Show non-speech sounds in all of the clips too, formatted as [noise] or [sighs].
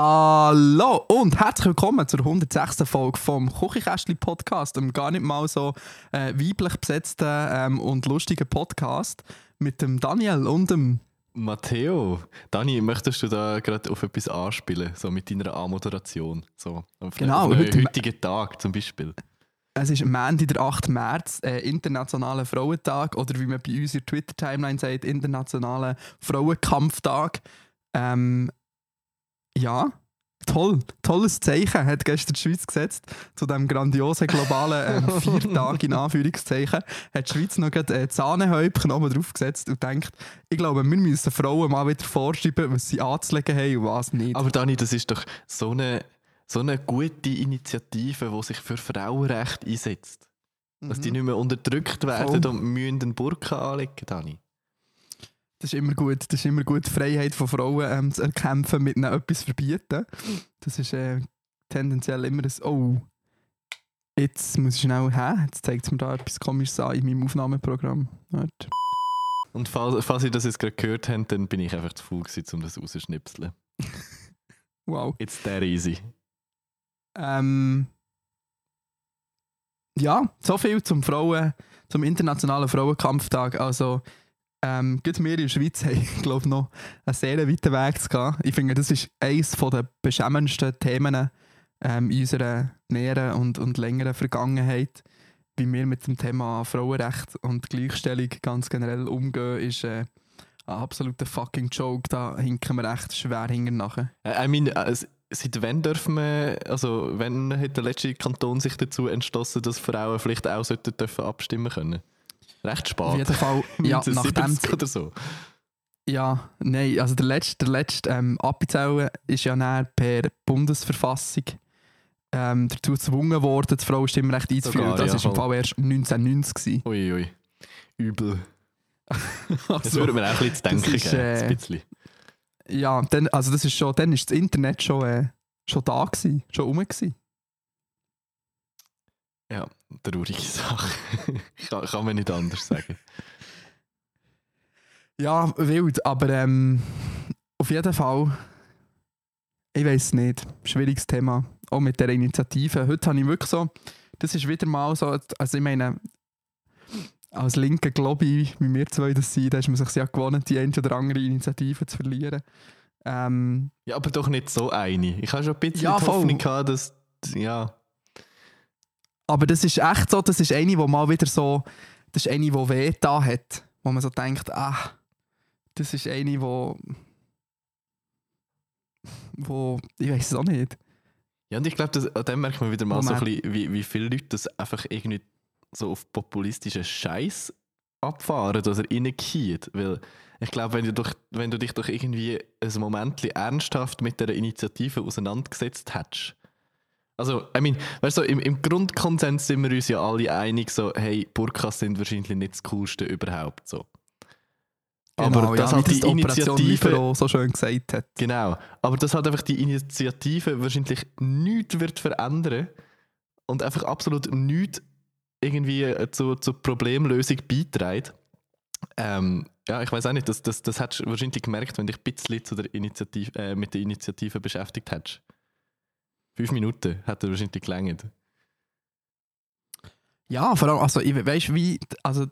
Hallo und herzlich willkommen zur 106. Folge vom Kuchikästli Podcast, einem gar nicht mal so äh, weiblich besetzten ähm, und lustigen Podcast mit dem Daniel und dem Matteo, Dani, möchtest du da gerade auf etwas anspielen, so mit deiner A-Moderation? So, auf, Genau, auf heute- heutigen Tag zum Beispiel. Es ist Montag, der 8. März, äh, Internationaler Frauentag oder wie man bei uns in der Twitter-Timeline sagt, Internationaler Frauenkampftag. Ähm, ja, toll, tolles Zeichen hat gestern die Schweiz gesetzt zu dem grandiosen globalen ähm, [laughs] Viertag in Anführungszeichen. Hat die Schweiz noch gerade äh, Zahnehäubchen oben drauf gesetzt und denkt, ich glaube, wir müssen Frauen mal wieder vorschreiben, was sie anzulegen haben und was nicht. Aber Dani, das ist doch so eine, so eine gute Initiative, die sich für Frauenrecht einsetzt. Dass die nicht mehr unterdrückt werden Mhm. Voll. und müssen einen Burka anlegen, Dani. Das ist immer gut. Das ist immer gut, die Freiheit von Frauen ähm, zu erkämpfen, mit ihnen etwas verbieten. Das ist äh, tendenziell immer ein Oh. Jetzt muss ich schnell her. Jetzt zeigt es mir da etwas Komisches an in meinem Aufnahmeprogramm. Warte. Und falls, falls ihr das jetzt gerade gehört habt, dann bin ich einfach zu faul gewesen, um das rauszuschnipseln. [laughs] Wow. It's that easy. Ähm, ja, so viel zum Frauen, zum Internationalen Frauenkampftag. Also, ähm, gerade wir in der Schweiz haben, [laughs] glaube ich, noch einen sehr weiten Weg zu gehen. Ich finde, das ist eines der beschämendsten Themen ähm, in unserer näheren und, und längeren Vergangenheit. Wie wir mit dem Thema Frauenrecht und Gleichstellung ganz generell umgehen, ist äh, ein absoluter fucking Joke. Da hinken wir echt schwer hinten nachher. Äh, I mean, s- seit wann dürfen wir, also wann hat der letzte Kanton sich dazu entschlossen, dass Frauen vielleicht auch sollten dürfen abstimmen können? Recht spät. Auf jeden Fall, [laughs] ja, nachdem 1970 oder so. Ja, nein, also der letzte, der letzte ähm, Abzählen ist ja dann per Bundesverfassung ähm, dazu gezwungen worden, das Frauenstimmrecht einzuführen. Sogar, das ja, war im voll. Fall erst 1990. gewesen. Ui, ui. Übel. [laughs] Das Also, würde mir auch ein bisschen zu das denken ist, äh, ein bisschen. ja, dann, also das ist schon, dann ist das Internet schon, äh, schon da gewesen, schon rum gewesen. Ja, traurige [laughs] Sache. kann, kann man nicht anders sagen. Ja, wild, aber ähm, auf jeden Fall, ich weiß nicht, schwieriges Thema, auch mit der Initiative. Heute habe ich wirklich so, das ist wieder mal so, also ich meine, als linker Lobby, wie wir zwei das sind, da ist man sich ja gewohnt, die eine oder andere Initiative zu verlieren. Ähm, Ja, aber doch nicht so eine. Ich habe schon ein bisschen Ja. Hoffnung gehabt, dass. Ja, aber das ist echt so, das ist eine, die mal wieder so, das ist eine, die weh da hat, wo man so denkt, ah, das ist eine, wo, wo, ich weiß es auch nicht. ja und ich glaube, an dem merkt man wieder mal so ein Moment. bisschen, wie, wie viele Leute das einfach irgendwie so auf populistischen Scheiß abfahren oder reingehen. Weil ich glaube, wenn, du wenn du dich doch irgendwie ein Moment ernsthaft mit der Initiative auseinandergesetzt hättest. Also, I mean, weißt du, im, im Grundkonsens sind wir uns ja alle einig, so, hey, Burkas sind wahrscheinlich nicht das Coolste überhaupt. So. Aber Genau, das ja, wie die Operation Initiative. So schön gesagt hat. Genau. Aber das hat einfach die Initiative wahrscheinlich nichts wird verändern und einfach absolut nichts irgendwie äh, zu, zur Problemlösung beiträgt. Ähm, ja, ich weiß auch nicht, das, das, das hättest du wahrscheinlich gemerkt, wenn dich ein bisschen zu der Initiative, äh, mit der Initiative beschäftigt hättest. Fünf Minuten hat er wahrscheinlich gelangt. Ja, vor allem, also, ich weißt wie, also,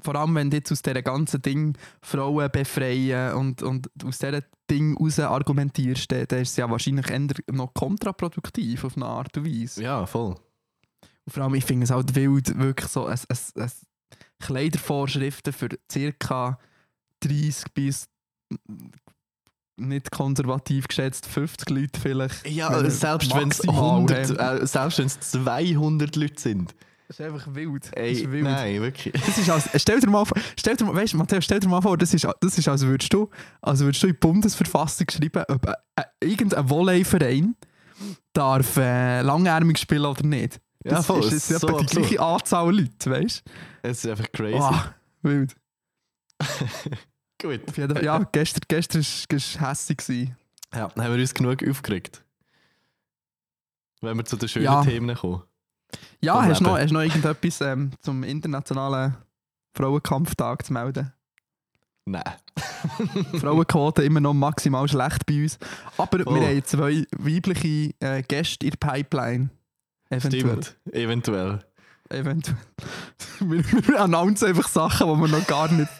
vor allem, wenn du jetzt aus dieser ganzen Ding Frauen befreien und, und aus diesem Ding raus argumentierst, dann, dann ist es ja wahrscheinlich eher noch kontraproduktiv auf eine Art und Weise. Ja, voll. Und vor allem, ich finde es halt wild, wirklich so ein, ein, ein Kleidervorschriften für ca. 30 bis nicht konservativ geschätzt 50 Leute vielleicht. Ja, Wenn- selbst wenn es maximal, 100, hey. äh, selbst wenn es 200 Leute sind. Das ist einfach wild. Ey, ist wild. nein, wirklich. Das ist als, stell dir mal vor, stell dir, mal- weißt, Matthias, stell dir mal vor, das ist, das ist als würdest du, als würdest du in die Bundesverfassung schreiben, ob äh, irgendein Volleyverein darf äh, langärmig spielen oder nicht. Ja, Das voll, ist ist so die gleiche Anzahl Leute, weißt Es ist einfach du? crazy. Oh, wild. [laughs] Gut. Auf jeden Fall, ja, gestern, gestern war es hässlich. gewesen. Ja, dann haben wir uns genug aufgeregt. Wenn wir zu den schönen Ja. Themen kommen. Ja, hast du noch, hast noch irgendetwas ähm, zum internationalen Frauenkampftag zu melden? Nein. [laughs] [laughs] Frauenquote immer noch maximal schlecht bei uns. Aber Voll. wir haben zwei weibliche äh, Gäste in der Pipeline. Eventuell. Stimmt. Eventuell. Eventuell. [laughs] wir, wir announcen einfach Sachen, die wir noch gar nicht,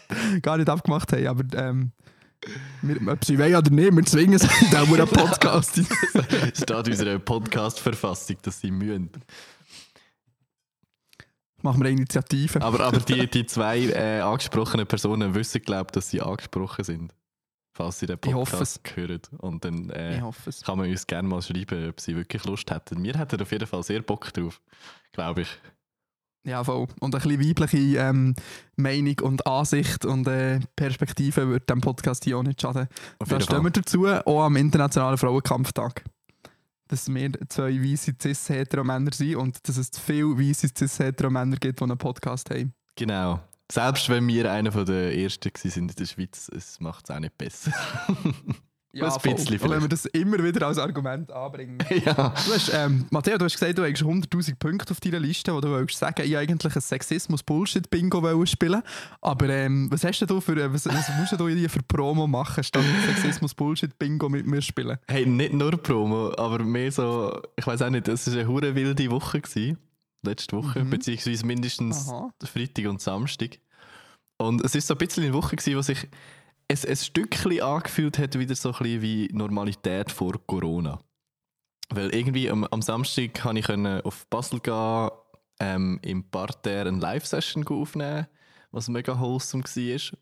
gar nicht abgemacht haben. Aber ähm, wir, ob sie wollen oder nicht, wir zwingen sie in diesem Podcast. [laughs] Steht in unserer Podcast-Verfassung, dass sie mühen. Machen wir eine Initiative. Aber, aber die, die zwei äh, angesprochenen Personen wissen, glaube ich, dass sie angesprochen sind. Falls sie den Ich hoffe Podcast hören. Und dann äh, kann man uns gerne mal schreiben, ob sie wirklich Lust hätten. Wir hätten auf jeden Fall sehr Bock drauf, glaube ich. Ja, voll. Und ein bisschen weibliche ähm, Meinung und Ansicht und äh, Perspektive würde dem Podcast hier auch nicht schaden. Da stehen wir dazu, auch am Internationalen Frauenkampftag. Dass wir zwei weiße cis-hetero-Männer sind und dass es viele weiße cis-hetero-Männer gibt, die einen Podcast haben. Genau. Selbst wenn wir einer von der ersten waren in der Schweiz, es macht es auch nicht besser. [laughs] Ja, Ein bisschen Und wenn wir das immer wieder als Argument anbringen. [laughs] ja. Du hast, ähm, Matteo, du hast gesagt, du hast 100'000 Punkte auf deiner Liste, wo du willst sagen, ich eigentlich ein Sexismus-Bullshit-Bingo spielen. Aber ähm, was hast du für, äh, was, was musst du hier für Promo machen, statt Sexismus-Bullshit-Bingo mit mir spielen? Hey, nicht nur Promo, aber mehr so, ich weiß auch nicht, es war eine hure wilde Woche. Gewesen, letzte Woche, Mhm. beziehungsweise mindestens Aha. Freitag und Samstag. Und es ist so ein bisschen eine Woche, gewesen, wo sich es ein Stückchen angefühlt hat, wieder so ein bisschen wie Normalität vor Corona. Weil irgendwie am, am Samstag konnte ich auf Basel gehen, ähm, im Parterre eine Live-Session aufnehmen, was mega wholesome war.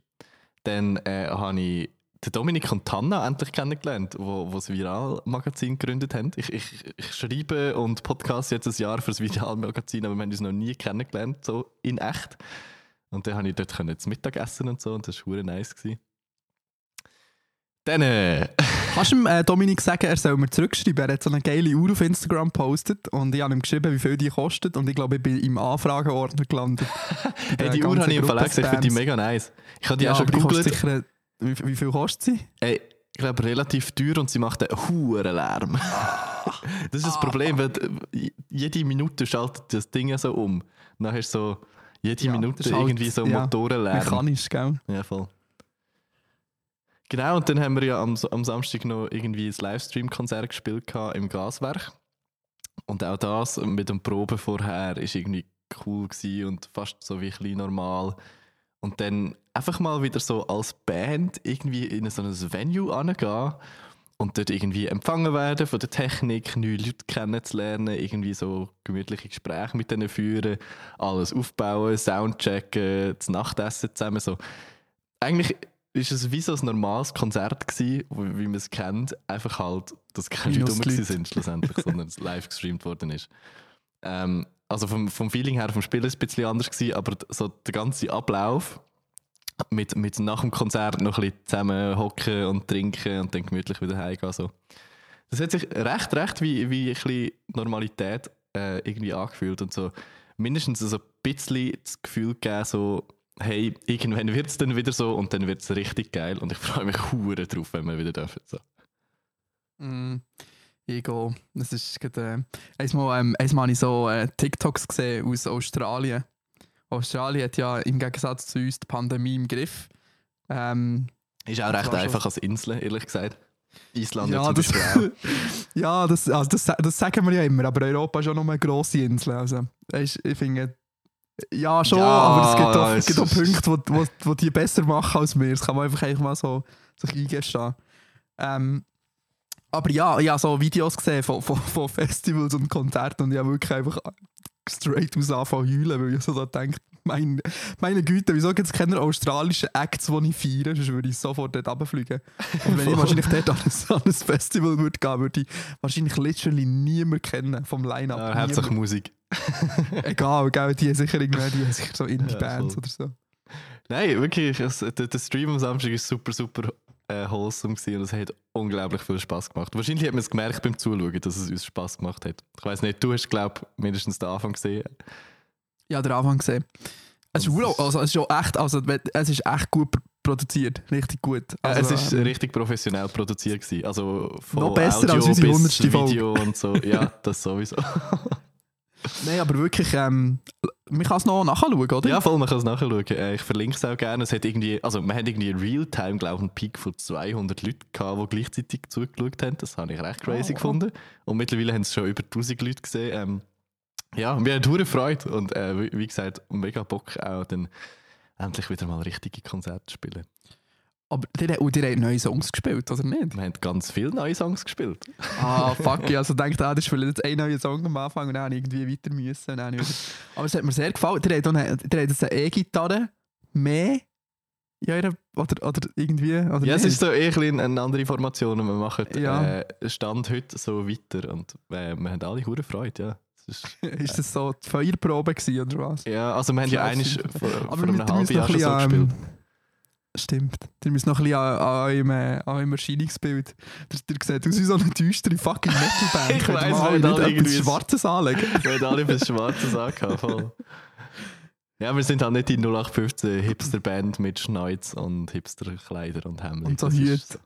Dann äh, habe ich den Dominik und Tanna endlich kennengelernt, wo, wo das Viral-Magazin gegründet haben. Ich, ich, ich schreibe und podcast jetzt ein Jahr für das Viral-Magazin, aber wir haben uns noch nie kennengelernt, so in echt. Und dann konnte ich dort können zu Mittag und so und das war nice. Gewesen. Dann, äh, Kannst du dem, äh, Dominik sagen, er soll mir zurückschreiben? Er hat so eine geile Uhr auf Instagram gepostet und ich habe ihm geschrieben, wie viel die kostet und ich glaube, ich bin im Anfragenordner gelandet. [laughs] Hey, die Uhr habe ich im auch gesagt, ich finde die mega nice. Ich habe die Ja, auch schon gegoogelt. sicher, wie, wie viel kostet sie? Ey, ich glaube, relativ teuer und sie macht einen hohen Lärm. [laughs] das ist das Problem, weil jede Minute schaltet das Ding so um. Dann hast du so jede Ja, Minute halt- irgendwie so ja, Motorenlärm. Mechanisch, gell? Ja, voll. Genau, und dann haben wir ja am, am Samstag noch irgendwie ein Livestream-Konzert gespielt im Gaswerk. Und auch das mit dem Proben vorher ist irgendwie cool gewesen und fast so wie ein bisschen normal. Und dann einfach mal wieder so als Band irgendwie in so ein Venue angehen und dort irgendwie empfangen werden von der Technik, neue Leute kennenzulernen, irgendwie so gemütliche Gespräche mit denen führen, alles aufbauen, Soundchecken, das Nachtessen zusammen. So. Eigentlich ist es wie so ein normales Konzert gewesen, wie man es kennt, einfach halt, dass keine Leute rum sind schlussendlich, sondern es live gestreamt worden ist. Ähm, also vom, vom Feeling her, vom Spiel ist es ein bisschen anders gewesen, aber so der ganze Ablauf mit, mit nach dem Konzert noch ein bisschen zusammen hocken und trinken und dann gemütlich wieder heimgehen. So. Das hat sich recht, recht wie, wie ein bisschen Normalität äh, irgendwie angefühlt und so mindestens so ein bisschen das Gefühl gegeben, so hey, irgendwann wird es dann wieder so und dann wird es richtig geil und ich freue mich hure drauf, wenn wir wieder dürfen. So. Mm, ich gehe. Das ist gerade, äh, einmal, ähm, einmal habe ich so äh, TikToks gesehen aus Australien. Australien hat ja im Gegensatz zu uns die Pandemie im Griff. Ähm, Ist auch recht einfach als Insel, ehrlich gesagt. Island ja, das, [laughs] ja das, also das, das sagen wir ja immer, aber Europa ist auch noch eine grosse Insel. Also, weisst, ich finde, ja, schon, Ja, aber es gibt auch, es gibt auch Punkte, wo, wo, wo die besser machen als wir. Das kann man einfach, einfach mal so sich eingestehen. Ähm, aber ja, ich habe so Videos gesehen von, von, von Festivals und Konzerten und ich habe wirklich einfach straight aus anfangen heulen, weil ich so da denke, [laughs] mein, meine Güte, wieso gibt es keine australischen Acts, die ich feiere? Sonst würde ich sofort dort runterfliegen. Und wenn ich [laughs] wahrscheinlich dort an ein, an ein Festival würde gehen, würde ich wahrscheinlich literally niemanden kennen vom Line-Up. Ja, Niemand. Musik. [laughs] Egal, gell, die haben sicher irgendwie die haben sicher so Ja, Indie-Bands voll. oder so. Nein, wirklich, der, Stream am Samstag ist super, super äh, wholesome und es hat unglaublich viel Spaß gemacht. Wahrscheinlich hat man es gemerkt beim Zuschauen, dass es uns Spaß gemacht hat. Ich weiß nicht, du hast, glaube ich, mindestens den Anfang gesehen. Ja, den Anfang gesehen. Es ist, also, es ist schon echt, also, es ist echt gut pr- produziert. Richtig gut. Also, es ist ähm, richtig professionell produziert gewesen. Also von Noch besser Audio als unsere bis 100. Folge. Video und so. Ja, das sowieso. [laughs] Nein, aber wirklich, ähm, man kann es noch nachschauen, oder? ja, voll, man kann es nachschauen. Äh, ich verlinke es auch gerne. Es hat irgendwie, also wir haben irgendwie Realtime, glaube ich, einen Peak von 200 Leuten gehabt, die gleichzeitig zugeschaut haben. Das habe ich recht crazy Oh. gefunden. Und mittlerweile haben es schon über 1000 Leute gesehen. Ähm, ja, wir haben hure Freude und äh, wie, gesagt, mega Bock auch dann endlich wieder mal richtige Konzerte zu spielen. Aber die, und die haben neue Songs gespielt, oder nicht? Wir haben ganz viele neue Songs gespielt. Ah, [laughs] fuck, ich also denkt, ah, das ist vielleicht jetzt ein neuer Song am Anfang und dann irgendwie weiter müssen. Und dann wieder... Aber es hat mir sehr gefallen. Eine- die haben jetzt eine E-Gitarre mehr ja, oder, oder irgendwie. Oder Ja, es nicht? ist so eh ein eine andere Formation und wir machen Ja. äh, Stand heute so weiter und äh, wir haben alle hure Freude, ja. Ist, [laughs] [laughs] ist das so die Feuerprobe gewesen, oder was? ja, also wir haben ja nicht. vor, vor Aber einem halben Jahr noch schon so gespielt. ähm, Stimmt. Ihr müsst noch ein bisschen an, an, eurem, äh, an eurem Erscheinungsbild. Ihr, ihr seht aus wie so eine düstere fucking Metalband. [laughs] Ich weiss, mal wir alle etwas irgendwie- Schwarzes anlegen. Wir haben alle etwas Schwarzes angehabt. Ja, wir sind halt nicht die 0815 Hipster-Band mit Schneuz und Hipster-Kleider und Hemden. Und so Hüte.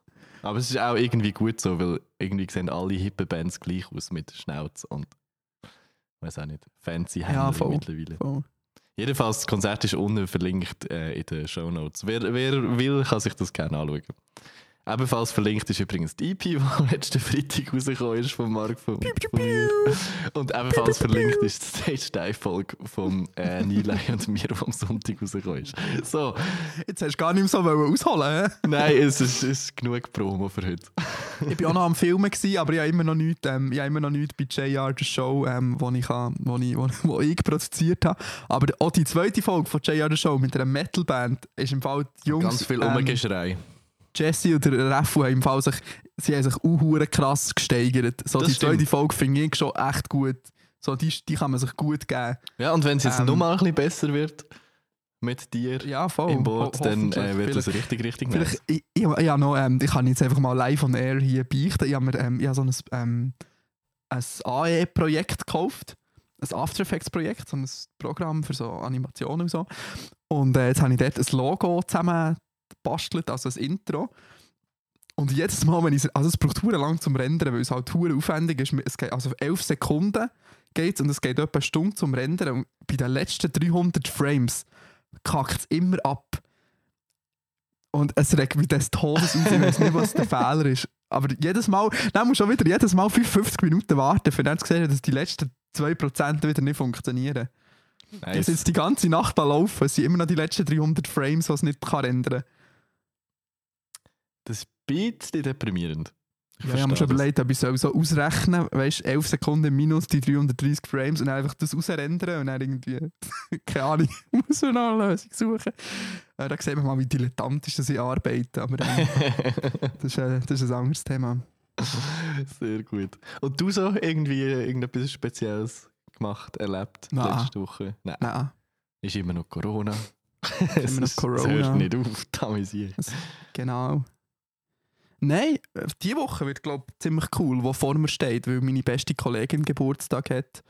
Aber es ist auch irgendwie gut so, weil irgendwie sehen alle hippe Bands gleich aus mit Schnauz und weiß auch nicht, fancy Ja, voll. mittlerweile. Voll. Jedenfalls, das Konzert ist unten verlinkt äh, in den Show Notes. Wer, wer will, kann sich das gerne anschauen. Ebenfalls verlinkt ist übrigens die EP, die letzten Freitag rausgekommen ist vom Marc von, von mir. Und ebenfalls verlinkt ist die Stage-Dive-Folge vom äh, Nilay und mir, die am Sonntag rausgekommen ist. So, Jetzt hast du gar nicht mehr so wollen ausholen hä? nein, es ist, ist genug Promo für heute. Ich war auch noch am Filmen, gewesen, aber ich habe immer noch nichts, ähm, ich habe immer noch nichts bei JR, der Show, ähm, wo, ich, kann- wo, ich, wo, wo ich produziert habe. Aber auch die zweite Folge von JR, der Show mit einer Metalband ist im Fall die Jungs... Ganz viel ähm, Umgeschrei. Jesse und der Raffu haben im Fall sich, sie haben sich auch krass gesteigert. So, Das die zweite stimmt. Folge finde ich schon echt gut. So, die, die kann man sich gut geben. Ja, und wenn es jetzt ähm, noch mal ein bisschen besser wird mit dir Ja, voll. im Boot, Ho- dann äh, wird Vielleicht- richtig, richtig nice. Ich, ich, ich, habe noch, ähm, ich kann jetzt einfach mal live on air hier beichten. Ich habe mir ähm, ich habe so ein, ähm, ein AE-Projekt gekauft. Ein After Effects-Projekt, so ein Programm für so Animationen und so. Und äh, jetzt habe ich dort ein Logo zusammen gebastelt, also ein Intro. Und jedes Mal, wenn ich also es braucht hure lang zum Rendern, weil es halt hure aufwendig ist. Es geht, also 11 Sekunden geht's und es geht etwa eine Stunde zum Rendern. Und bei den letzten 300 Frames kackt es immer ab. Und es regt mich des Todes aus. Ich weiß nicht, was der Fehler ist. Aber jedes Mal, dann musst du schon wieder jedes Mal 55 Minuten warten, für dann zu sehen, dass die letzten 2% wieder nicht funktionieren. Nice. muss jetzt die ganze Nacht da laufen. Es sind immer noch die letzten 300 Frames, die es nicht kann rendern Das ist ein bisschen deprimierend. Ich Ja, ich habe mir schon überlegt, ob ich so ausrechnen weißt du, 11 Sekunden minus die 330 Frames und einfach das ausrendern und dann irgendwie, [laughs] keine Ahnung, [laughs] muss man noch eine Lösung suchen. Äh, da sieht man mal, wie dilettantisch das ich arbeite. Aber äh, [laughs] das, ist, äh, das ist ein anderes Thema. Sehr gut. Und du so irgendwie irgendetwas Spezielles gemacht, erlebt Nein. letzte Woche? Nein. Nein. Ist immer noch Corona. Immer noch Es Corona. hört nicht auf, damisier. Genau. Nein, äh, diese Woche wird, glaube ich, ziemlich cool, wo vor mir steht, weil meine beste Kollegin Geburtstag hat,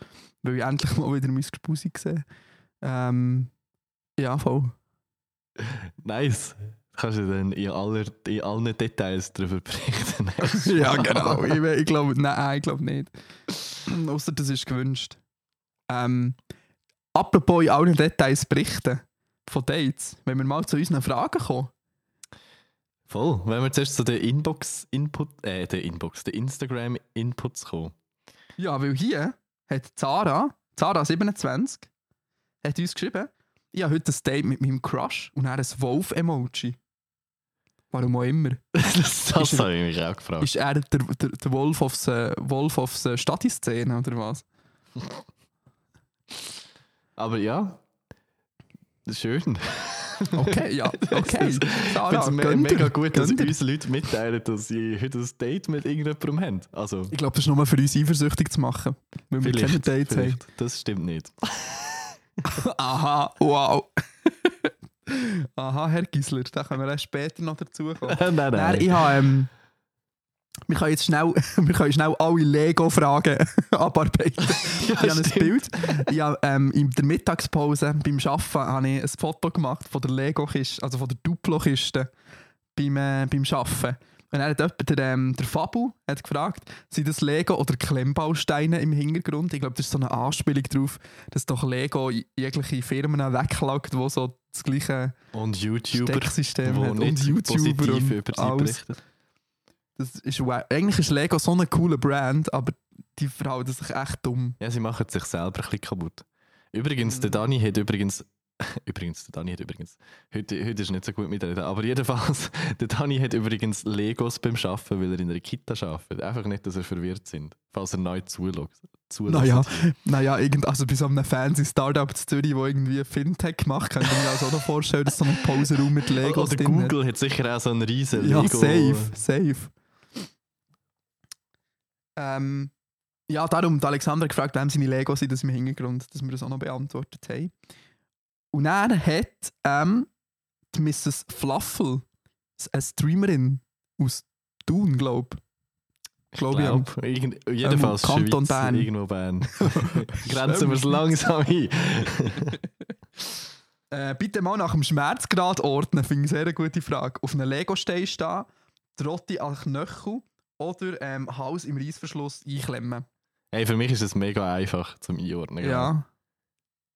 weil ich endlich mal wieder mein Gespusi sehe. Ähm, ja, voll. [laughs] Nice. Kannst du dann in, aller, in allen Details darüber berichten? [laughs] ja, genau. Ich, ich glaube, nein, ich glaube nicht. [sniffs] Außer das ist gewünscht. Ähm, apropos in allen Details berichten von Dates, wenn wir mal zu unseren Fragen kommen. Voll. Wenn wir zuerst zu den Inbox-Input, äh, der Inbox, der Instagram-Inputs kommen. Ja, weil hier hat Zara, Zara27, hat uns geschrieben, ich habe heute ein Date mit meinem Crush und er ein Wolf-Emoji. Warum auch immer. [laughs] das das Ist er- habe ich mich auch gefragt. Ist er der, der, der Wolf aufs, äh, Wolf aufs äh, oder was? [laughs] Aber ja, das ist schön. Okay, ja, [laughs] okay. Ich finde es me mega gut, dass uns Leute mitteilen, dass sie heute ein Date mit irgendjemandem haben. Also, Ich glaube, das ist nur für uns eifersüchtig zu machen. Weil wir keine Dates haben. Das stimmt nicht. [laughs] Aha, wow. [laughs] Aha, Herr Gisler, da können wir erst später noch dazu kommen. nein, nein. Nein, ich habe. Ähm, wir können jetzt schnell, [laughs] wir können schnell alle Lego-Fragen [laughs] abarbeiten. [laughs] ich habe ein stimmt. Bild. Ich habe, ähm, in der Mittagspause beim Arbeiten habe ich ein Foto gemacht von der Lego-Kiste, also von der Duplo-Kiste beim, äh, beim Arbeiten. Und dann hat jemand, der, ähm, der Fabu hat gefragt, sind das Lego oder Klemmbausteine im Hintergrund? Ich glaube, das ist so eine Anspielung darauf, dass doch Lego jegliche Firmen weglagt, die so das gleiche Und YouTuber, Stecksystem nicht und YouTuber und alles. berichten. Das ist, eigentlich ist Lego so eine coole Brand, aber die verhalten sich echt dumm. Ja, sie machen sich selber ein bisschen kaputt. Übrigens, Mhm. der Dani hat übrigens. [laughs] Übrigens, der Dani hat übrigens. Heute, heute ist nicht so gut mitreden, aber jedenfalls, [laughs] der Dani hat übrigens Legos beim Arbeiten, weil er in einer Kita arbeitet. Einfach nicht, dass er verwirrt sind, falls er neu zulässt. Naja, naja irgend, also bei so einem fancy Startup in Zürich, wo irgendwie Fintech macht, kann ich mir also auch noch vorstellen, dass so ein Pausenraum mit [laughs] Legos Oder drin hat. Google hat sicher auch so einen riesen Ja, Lego. safe, safe. Ähm, ja, darum hat Alexander gefragt, wem seine Legos sind, das im Hintergrund, dass wir das auch noch beantwortet haben. Und dann hat ähm, die Mrs. Fluffel, eine Streamerin aus Thun, glaube Ich Glaub ich glaub, irgend, jedenfalls Kanton Schweiz, Bern. irgendwo Bern. [laughs] [laughs] Grenzen wir es langsam ein. [laughs] Äh, bitte mal nach dem Schmerzgrad ordnen, finde ich eine sehr gute Frage. Auf einem Lego-Stein stehen, Trotti an Knöchel oder ähm, Hals im Reissverschluss einklemmen. Hey, für mich ist es mega einfach zum Einordnen. Ja.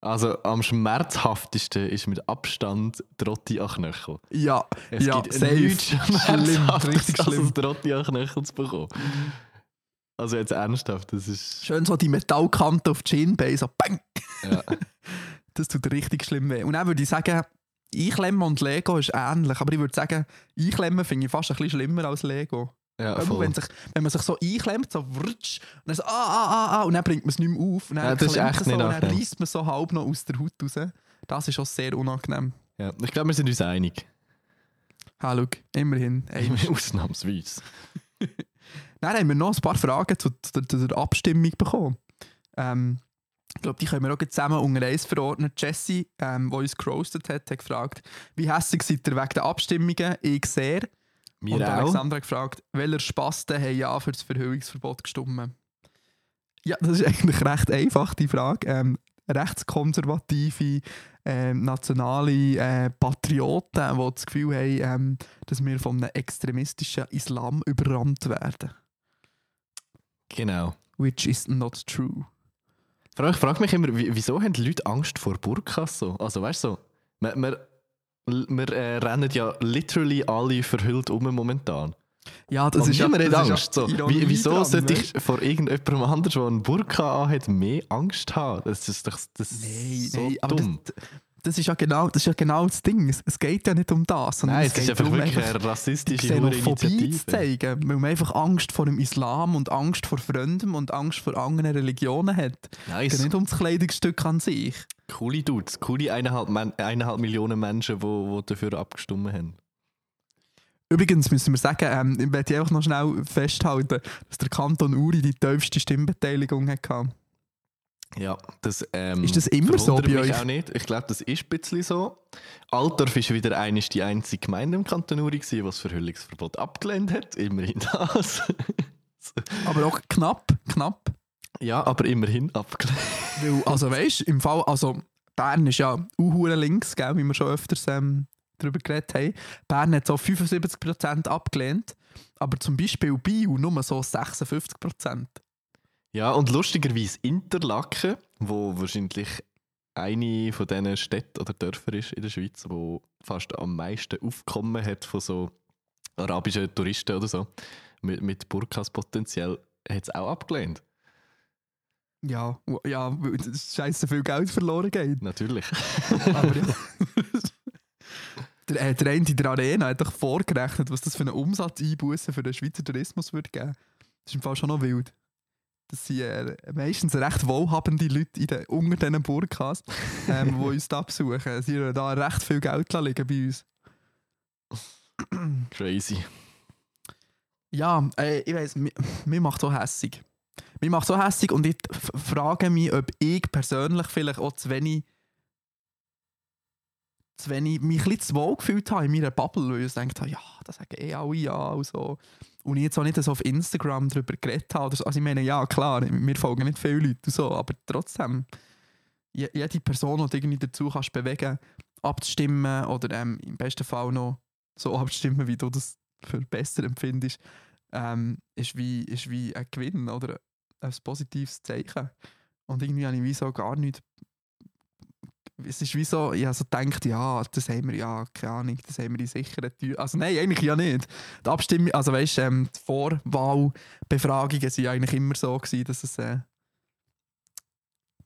Also am schmerzhaftesten ist mit Abstand Trotti an Knöchel. Ja, Es ja, gibt safe. nichts schmerzhaftes, richtig als Trotti an Knöchel zu bekommen. Also jetzt ernsthaft, das ist... Schön so die Metallkante auf die Schienbein, so bang. Ja. [laughs] Das tut richtig schlimm weh. Und dann würde ich sagen, Einklemmen und Lego ist ähnlich. Aber ich würde sagen, Einklemmen finde ich fast ein bisschen schlimmer als Lego. Ja, voll. wenn, sich, wenn man sich so einklemmt, so wrutsch, und dann so, ah, ah, ah, ah, und dann bringt man es nicht mehr auf. Und dann Ja, das ist echt so, nicht und dann reißt man so halb noch aus der Haut raus. Das ist auch sehr unangenehm. ja. Ich glaube, wir sind uns einig. Ha, schau, immerhin. [laughs] Ausnahmsweise. [laughs] Dann haben wir noch ein paar Fragen zu, zu, der- zu der Abstimmung bekommen. Ähm, ich glaube, die können wir auch zusammen unter eins verordnen. Jessie, ähm, die uns gerostet hat, hat gefragt, wie hässlich seid ihr wegen der Abstimmungen? Ich sehr. Wir Und. Alexandra hat gefragt, welcher Spasten haben ja für das Verhüllungsverbot gestimmt? Ja, das ist [laughs] eigentlich recht einfach, die Frage. Ähm, rechtskonservative, ähm, nationale äh, Patrioten, die das Gefühl haben, ähm, dass wir von einem extremistischen Islam überrannt werden. Genau. Which is not true. Ich frage mich immer, wie- wieso haben die Leute Angst vor Burkas so? Also weißt du, so, wir, wir, wir äh, rennen ja literally alle verhüllt um momentan. Ja, das Und ist ja niemand hat das ist ja Angst. So. Ironie Wie, wieso dran, sollte ich vor irgendjemandem anders, der einen Burka anhat, mehr Angst haben? Das ist doch das ist so nein, aber das, dumm. Das, ist ja genau, das ist ja genau das Ding. Es, es geht ja nicht um das. sondern Nein, es ist geht einfach darum, wirklich einfach eine rassistische Xenophobie zu zeigen, weil man einfach Angst vor dem Islam und Angst vor Fremdem und Angst vor anderen Religionen hat. Es geht Nice. nicht um das Kleidungsstück an sich. Coole Dudes, coole eineinhalb, eineinhalb Millionen Menschen, die wo, wo dafür abgestimmt haben. Übrigens müssen wir sagen, ähm, ich möchte einfach noch schnell festhalten, dass der Kanton Uri die tiefste Stimmbeteiligung hatte. Ja, das, ähm, Ist das immer so bei euch? auch nicht. Ich glaube, das ist ein bisschen so. Altdorf ist wieder eine, die einzige Gemeinde im Kanton Uri, die das Verhüllungsverbot abgelehnt hat. Immerhin das. [laughs] Aber auch knapp, knapp. ja, aber immerhin abgelehnt. Weil, also weißt du, im Fall, also Bern ist ja uhure links, gell, wie wir schon öfters ähm, darüber geredet haben. Bern hat so 75% abgelehnt, aber zum Beispiel Bio nur so 56%. Ja, und lustigerweise Interlaken, wo wahrscheinlich eine von diesen Städten oder Dörfern ist in der Schweiz, wo fast am meisten Aufkommen hat von so arabischen Touristen oder so, mit, mit Burkas potenziell, hat es auch abgelehnt. Ja, ja, scheiße viel Geld verloren geht. Natürlich. Aber ja. [laughs] der, äh, der eine in der Arena hat doch vorgerechnet, was das für einen Umsatzeinbußen für den Schweizer Tourismus würde geben. Das ist im Fall schon noch wild. Das sind äh, meistens recht wohlhabende Leute in den, unter diesen Burkas, ähm, die [laughs] uns da besuchen. Sie haben da recht viel Geld liegen bei uns. Crazy. Ja, äh, ich weiss, mir, mir macht so hässig. Mir macht so hässig und ich frage mich, ob ich persönlich vielleicht auch zu wenig zu wenig, mich ein bisschen zu wohl gefühlt habe in meiner Bubble, weil ich gedacht ja, das sagen eh alle ja und so. Und ich jetzt auch nicht so auf Instagram darüber geredet habe. So. Also ich meine, ja klar, mir folgen nicht viele Leute und so, aber trotzdem, je- jede Person, die du irgendwie dazu kannst bewegen, abzustimmen oder ähm, im besten Fall noch so abzustimmen, wie du das für besser empfindest, ähm, ist, wie, ist wie ein Gewinn oder ein positives Zeichen. Und irgendwie habe ich wie so gar nicht. Es ist wie so, ich habe so gedacht, ja, das haben wir ja, keine Ahnung, das haben wir in sicheren Tür. Also nein, eigentlich ja nicht. Die Abstimmung, also weißt du, ähm, die Vorwahlbefragungen waren eigentlich immer so, gewesen, dass es, äh,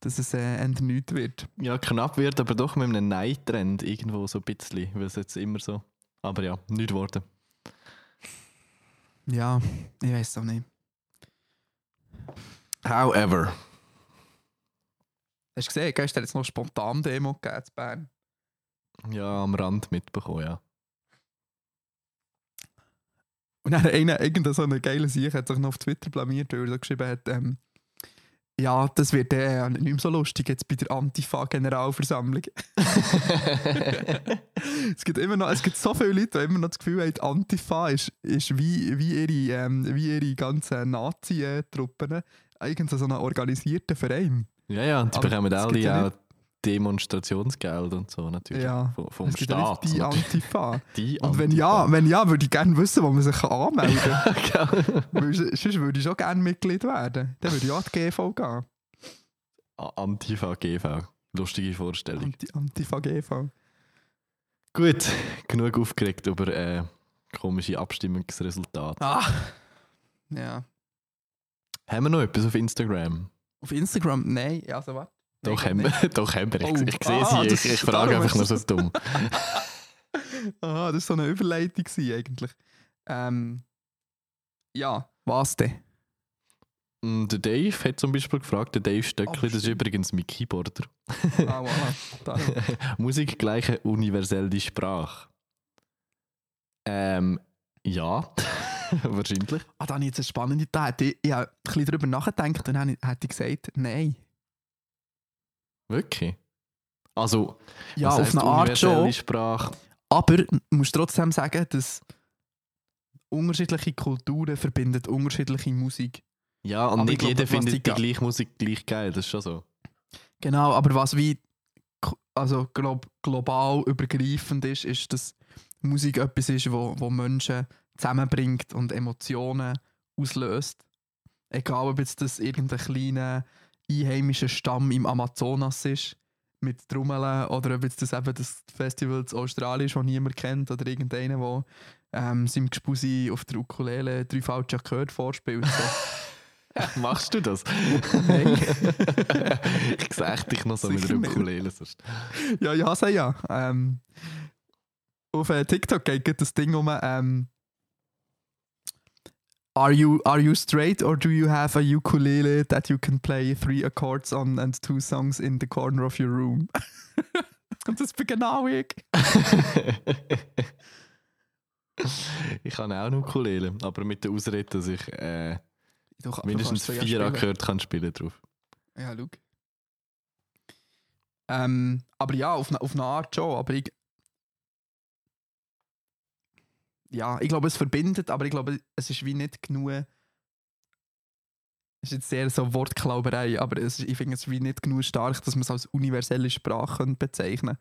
dass es äh, nichts wird. Ja, knapp wird, aber doch mit einem Nein-Trend irgendwo so ein bisschen, weil es jetzt immer so. Aber ja, nicht geworden. Ja, ich weiß auch nicht. However. Hast du gesehen, gestern hat es noch eine Spontan-Demo gegeben in Bern. Ja, am Rand mitbekommen, ja. Und dann einer, irgendein so eine geile Sieg hat sich noch auf Twitter blamiert, weil er so geschrieben hat, ähm, ja, das wird äh, nicht mehr so lustig jetzt bei der Antifa-Generalversammlung. [laughs] es, gibt immer noch, es gibt so viele Leute, die immer noch das Gefühl haben, Antifa ist, ist wie, wie, ihre, ähm, wie ihre ganzen Nazi-Truppen. Irgend so ein organisierter Verein. Ja, ja, und die Aber bekommen gibt ja alle auch Demonstrationsgeld und so natürlich. Ja, Vom, vom Staat. die Antifa. [laughs] Die Und wenn Antifa. ja, wenn ja, würde ich gerne wissen, wo man sich anmelden [laughs] kann. Weil sonst würde ich schon gerne Mitglied werden. Dann würde ich auch die GV gehen. Antifa GV. Lustige Vorstellung. Anti Antifa GV. Gut, genug aufgeregt über äh, komische Abstimmungsresultate. Ah! Ja. Haben wir noch etwas auf Instagram? Auf Instagram? Nein, also was? Doch, haben wir. [laughs] Doch, haben wir. Ich, Oh. ich sehe Ah, sie. Ich, ich frage einfach nur so dumm. [laughs] Aha, das war so eine Überleitung eigentlich. Ähm, ja, was denn? Mm, Der Dave hat zum Beispiel gefragt, der Dave Stöckli, Oh, das ist übrigens mein Keyboarder. Ah. Darum. [laughs] Musik gleiche universelle Sprache. Ähm, ja, [laughs] wahrscheinlich. Ah, da habe ich jetzt eine spannende Idee. Ich, ich habe ein bisschen darüber nachgedacht und dann hätte ich gesagt, nein. Wirklich? Also, Ja, auf eine Art schon. Sprache? Aber du musst trotzdem sagen, dass unterschiedliche Kulturen verbindet unterschiedliche Musik. Ja, und Aber ich nicht jeder findet die gleiche Musik gleich geil, das ist schon so. Genau, aber was wie also glaub, global übergreifend ist, ist, dass Musik etwas ist, wo, wo Menschen zusammenbringt und Emotionen auslöst. Egal, ob jetzt das irgendein kleiner einheimischer Stamm im Amazonas ist, mit Trommeln, oder ob jetzt das eben das Festival in Australien ist, das niemand kennt, oder irgendeiner, der ähm, seinem Gespusi auf der Ukulele drei falsche Akkorde vorspielt. So. [laughs] Machst du das? Nein. [laughs] ich sehe dich noch so mit Sicher der nicht. Ukulele. sonst. Ja, ja, sei ja. Ähm, auf äh, TikTok geht das Ding um. Ähm, are, you, are you straight or do you have a ukulele that you can play three accords on and two songs in the corner of your room? [laughs] Und das bin genau ich. ich habe auch eine Ukulele, aber mit der Ausrede, dass ich äh, du mindestens ja vier spielen. Akkorde kann spielen drauf. Ja, schau. Ähm, aber ja, auf auf eine Art schon. Aber ich. Ja, ich glaube, es verbindet, aber ich glaube, es ist wie nicht genug. Es ist jetzt sehr so Wortklauberei, aber es, ist- ich finde es wie nicht genug stark, dass man es als universelle Sprache könnte bezeichnen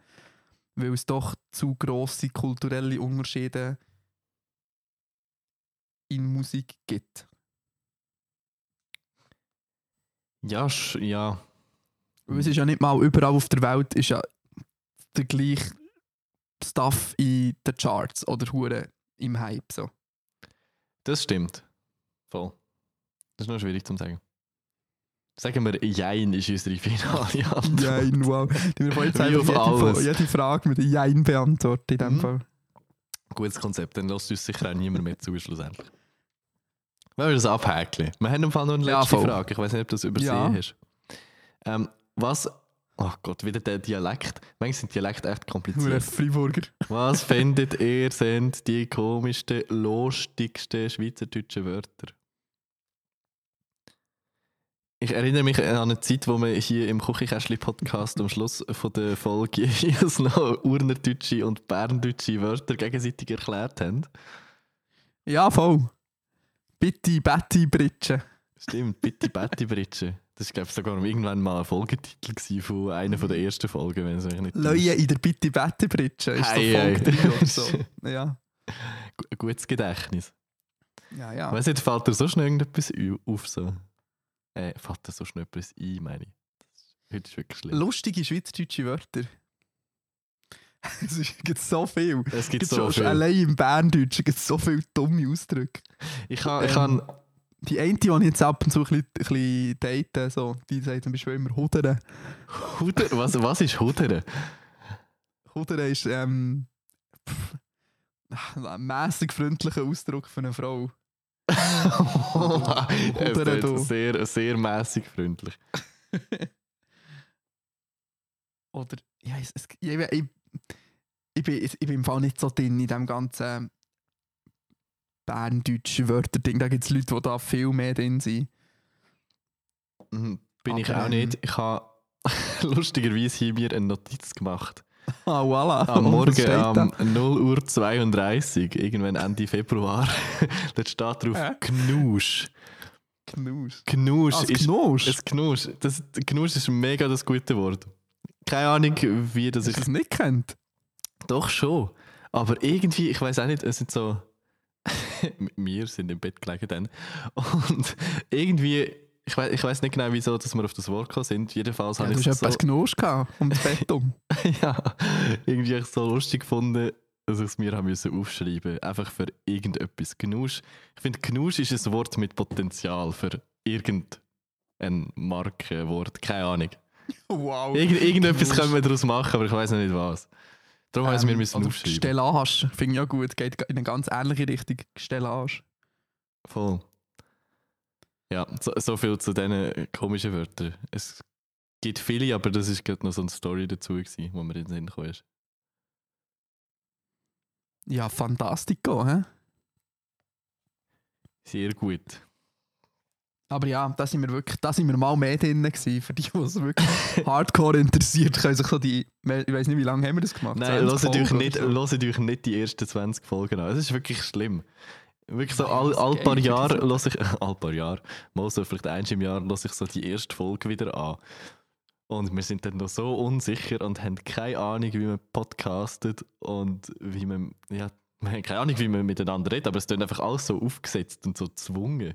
Weil es doch zu grosse kulturelle Unterschiede in Musik gibt. Ja, ja. Weil es ist ja nicht mal überall auf der Welt ist ja der gleiche Stuff in den Charts oder hure im Hype so. Das stimmt. Voll. Das ist noch schwierig zu sagen. Sagen wir, Jein ist unsere finale Antwort. Jein, wow. Die wir vorhin einfach auf jede, alles. jede Frage mit Jein beantwortet in dem Mhm. Fall. Gutes Konzept, dann lässt uns sicher auch niemand mehr zu, schlussendlich. Wollen wir das abhäkeln? Wir haben im Fall noch eine Ja, letzte voll. Frage. Ich weiß nicht, ob du das übersehen Ja. hast. Ähm, was. Oh Gott, wieder der Dialekt. Manchmal sind Dialekte echt kompliziert. Freiburger. Was [laughs] findet ihr sind die komischsten, lustigsten schweizerdeutschen Wörter? Ich erinnere mich an eine Zeit, wo wir hier im Küchenkästchen-Podcast am Schluss von der Folge [laughs] noch Urnerdeutsche und Berndeutsche Wörter gegenseitig erklärt haben. Ja, voll. Bitte, Betty, Britsche. Stimmt, bitte Betty Britsche. Das war, glaube ich, sogar irgendwann mal ein Folgetitel von einer von der ersten Folgen, wenn es nicht Leute in der Bitte, Betty, Britsche. Ist Hey, so Folge hey. 3 oder [laughs] so. Ja, Gu- Gutes Gedächtnis. ja, ja. Weißt du, fällt dir so schnell irgendetwas au- auf? So? Äh, fällt dir so schnell etwas ein, meine ich. Heute ist wirklich schlimm. Lustige schweizerdeutsche Wörter. [laughs] es gibt so viel. Es gibt Gibt so schon, viel. Allein im Berndeutschen gibt es so viele dumme Ausdrücke. Ich ich Ähm, kann Die eine, die ich jetzt ab und zu ein bisschen, ein bisschen date, so, die sagt zum Beispiel immer Hudere. Huder, was, was ist Hudere? Hudere ist ähm, pff, ein mässig freundlicher Ausdruck für eine Frau. [laughs] Hudere, du. sehr, sehr mäßig freundlich. [laughs] Oder, ja, es, es, ich, ich, ich, bin, ich bin im Fall nicht so drin in diesem ganzen berndeutschen Wörterding. Da gibt es Leute, die da viel mehr drin sind. Mhm, Bin ich Aber, auch ähm, nicht. Ich habe [laughs] lustigerweise hier mir eine Notiz gemacht. [laughs] Ah, voilà. Am Morgen um 0 Uhr 32, irgendwann Ende Februar. [laughs] Dort steht drauf Hä? Knusch. Knusch. Knusch Ah, ist. Knusch. Das, Knusch ist mega das gute Wort. Keine Ahnung, wie das ist. ihr es nicht kennt. Doch schon. Aber irgendwie, ich weiß auch nicht, es sind so. [laughs] wir sind im Bett gelegen dann. Und irgendwie, ich weiß ich weiss nicht genau, wieso dass wir auf das Wort gekommen sind. Jedenfalls Ja, habe du ich hast so, etwas gehabt, um das Bett um. [laughs] ja, irgendwie habe ich es so lustig gefunden, dass ich es mir haben müssen aufschreiben Einfach für irgendetwas. Knusch. Ich finde, Knusch ist ein Wort mit Potenzial für irgendein Markenwort. Keine Ahnung. [laughs] Wow. Irgend, irgendetwas können wir daraus machen, aber ich weiß noch nicht was. Darum haben wir Ähm, müssen oder aufschreiben. Stellage, finde ich ja gut. Geht in eine ganz ähnliche Richtung. Stellage. Voll. Ja, so, so viel zu diesen komischen Wörtern. Es gibt viele, aber das ist gerade noch so eine Story dazu, gewesen, wo mir in den Sinn gekommen ist. Ja, fantastico, hä? Sehr gut. Aber ja, da sind wir wirklich, da sind wir mal mehr drin gewesen. Für die, die es wirklich [laughs] hardcore interessiert, können sich so die, ich weiß nicht, wie lange haben wir das gemacht? Nein, 20 hört euch, nicht, so? hört euch nicht die ersten 20 Folgen an. Es ist wirklich schlimm. Wirklich so all, all paar Jahre lasse ich, [laughs] all paar Jahre, mal so vielleicht eins im Jahr lasse ich so die erste Folge wieder an. Und wir sind dann noch so unsicher und haben keine Ahnung, wie man podcastet und wie man, ja, [laughs] wir haben keine Ahnung, wie man miteinander redet, aber es ist einfach alles so aufgesetzt und so gezwungen.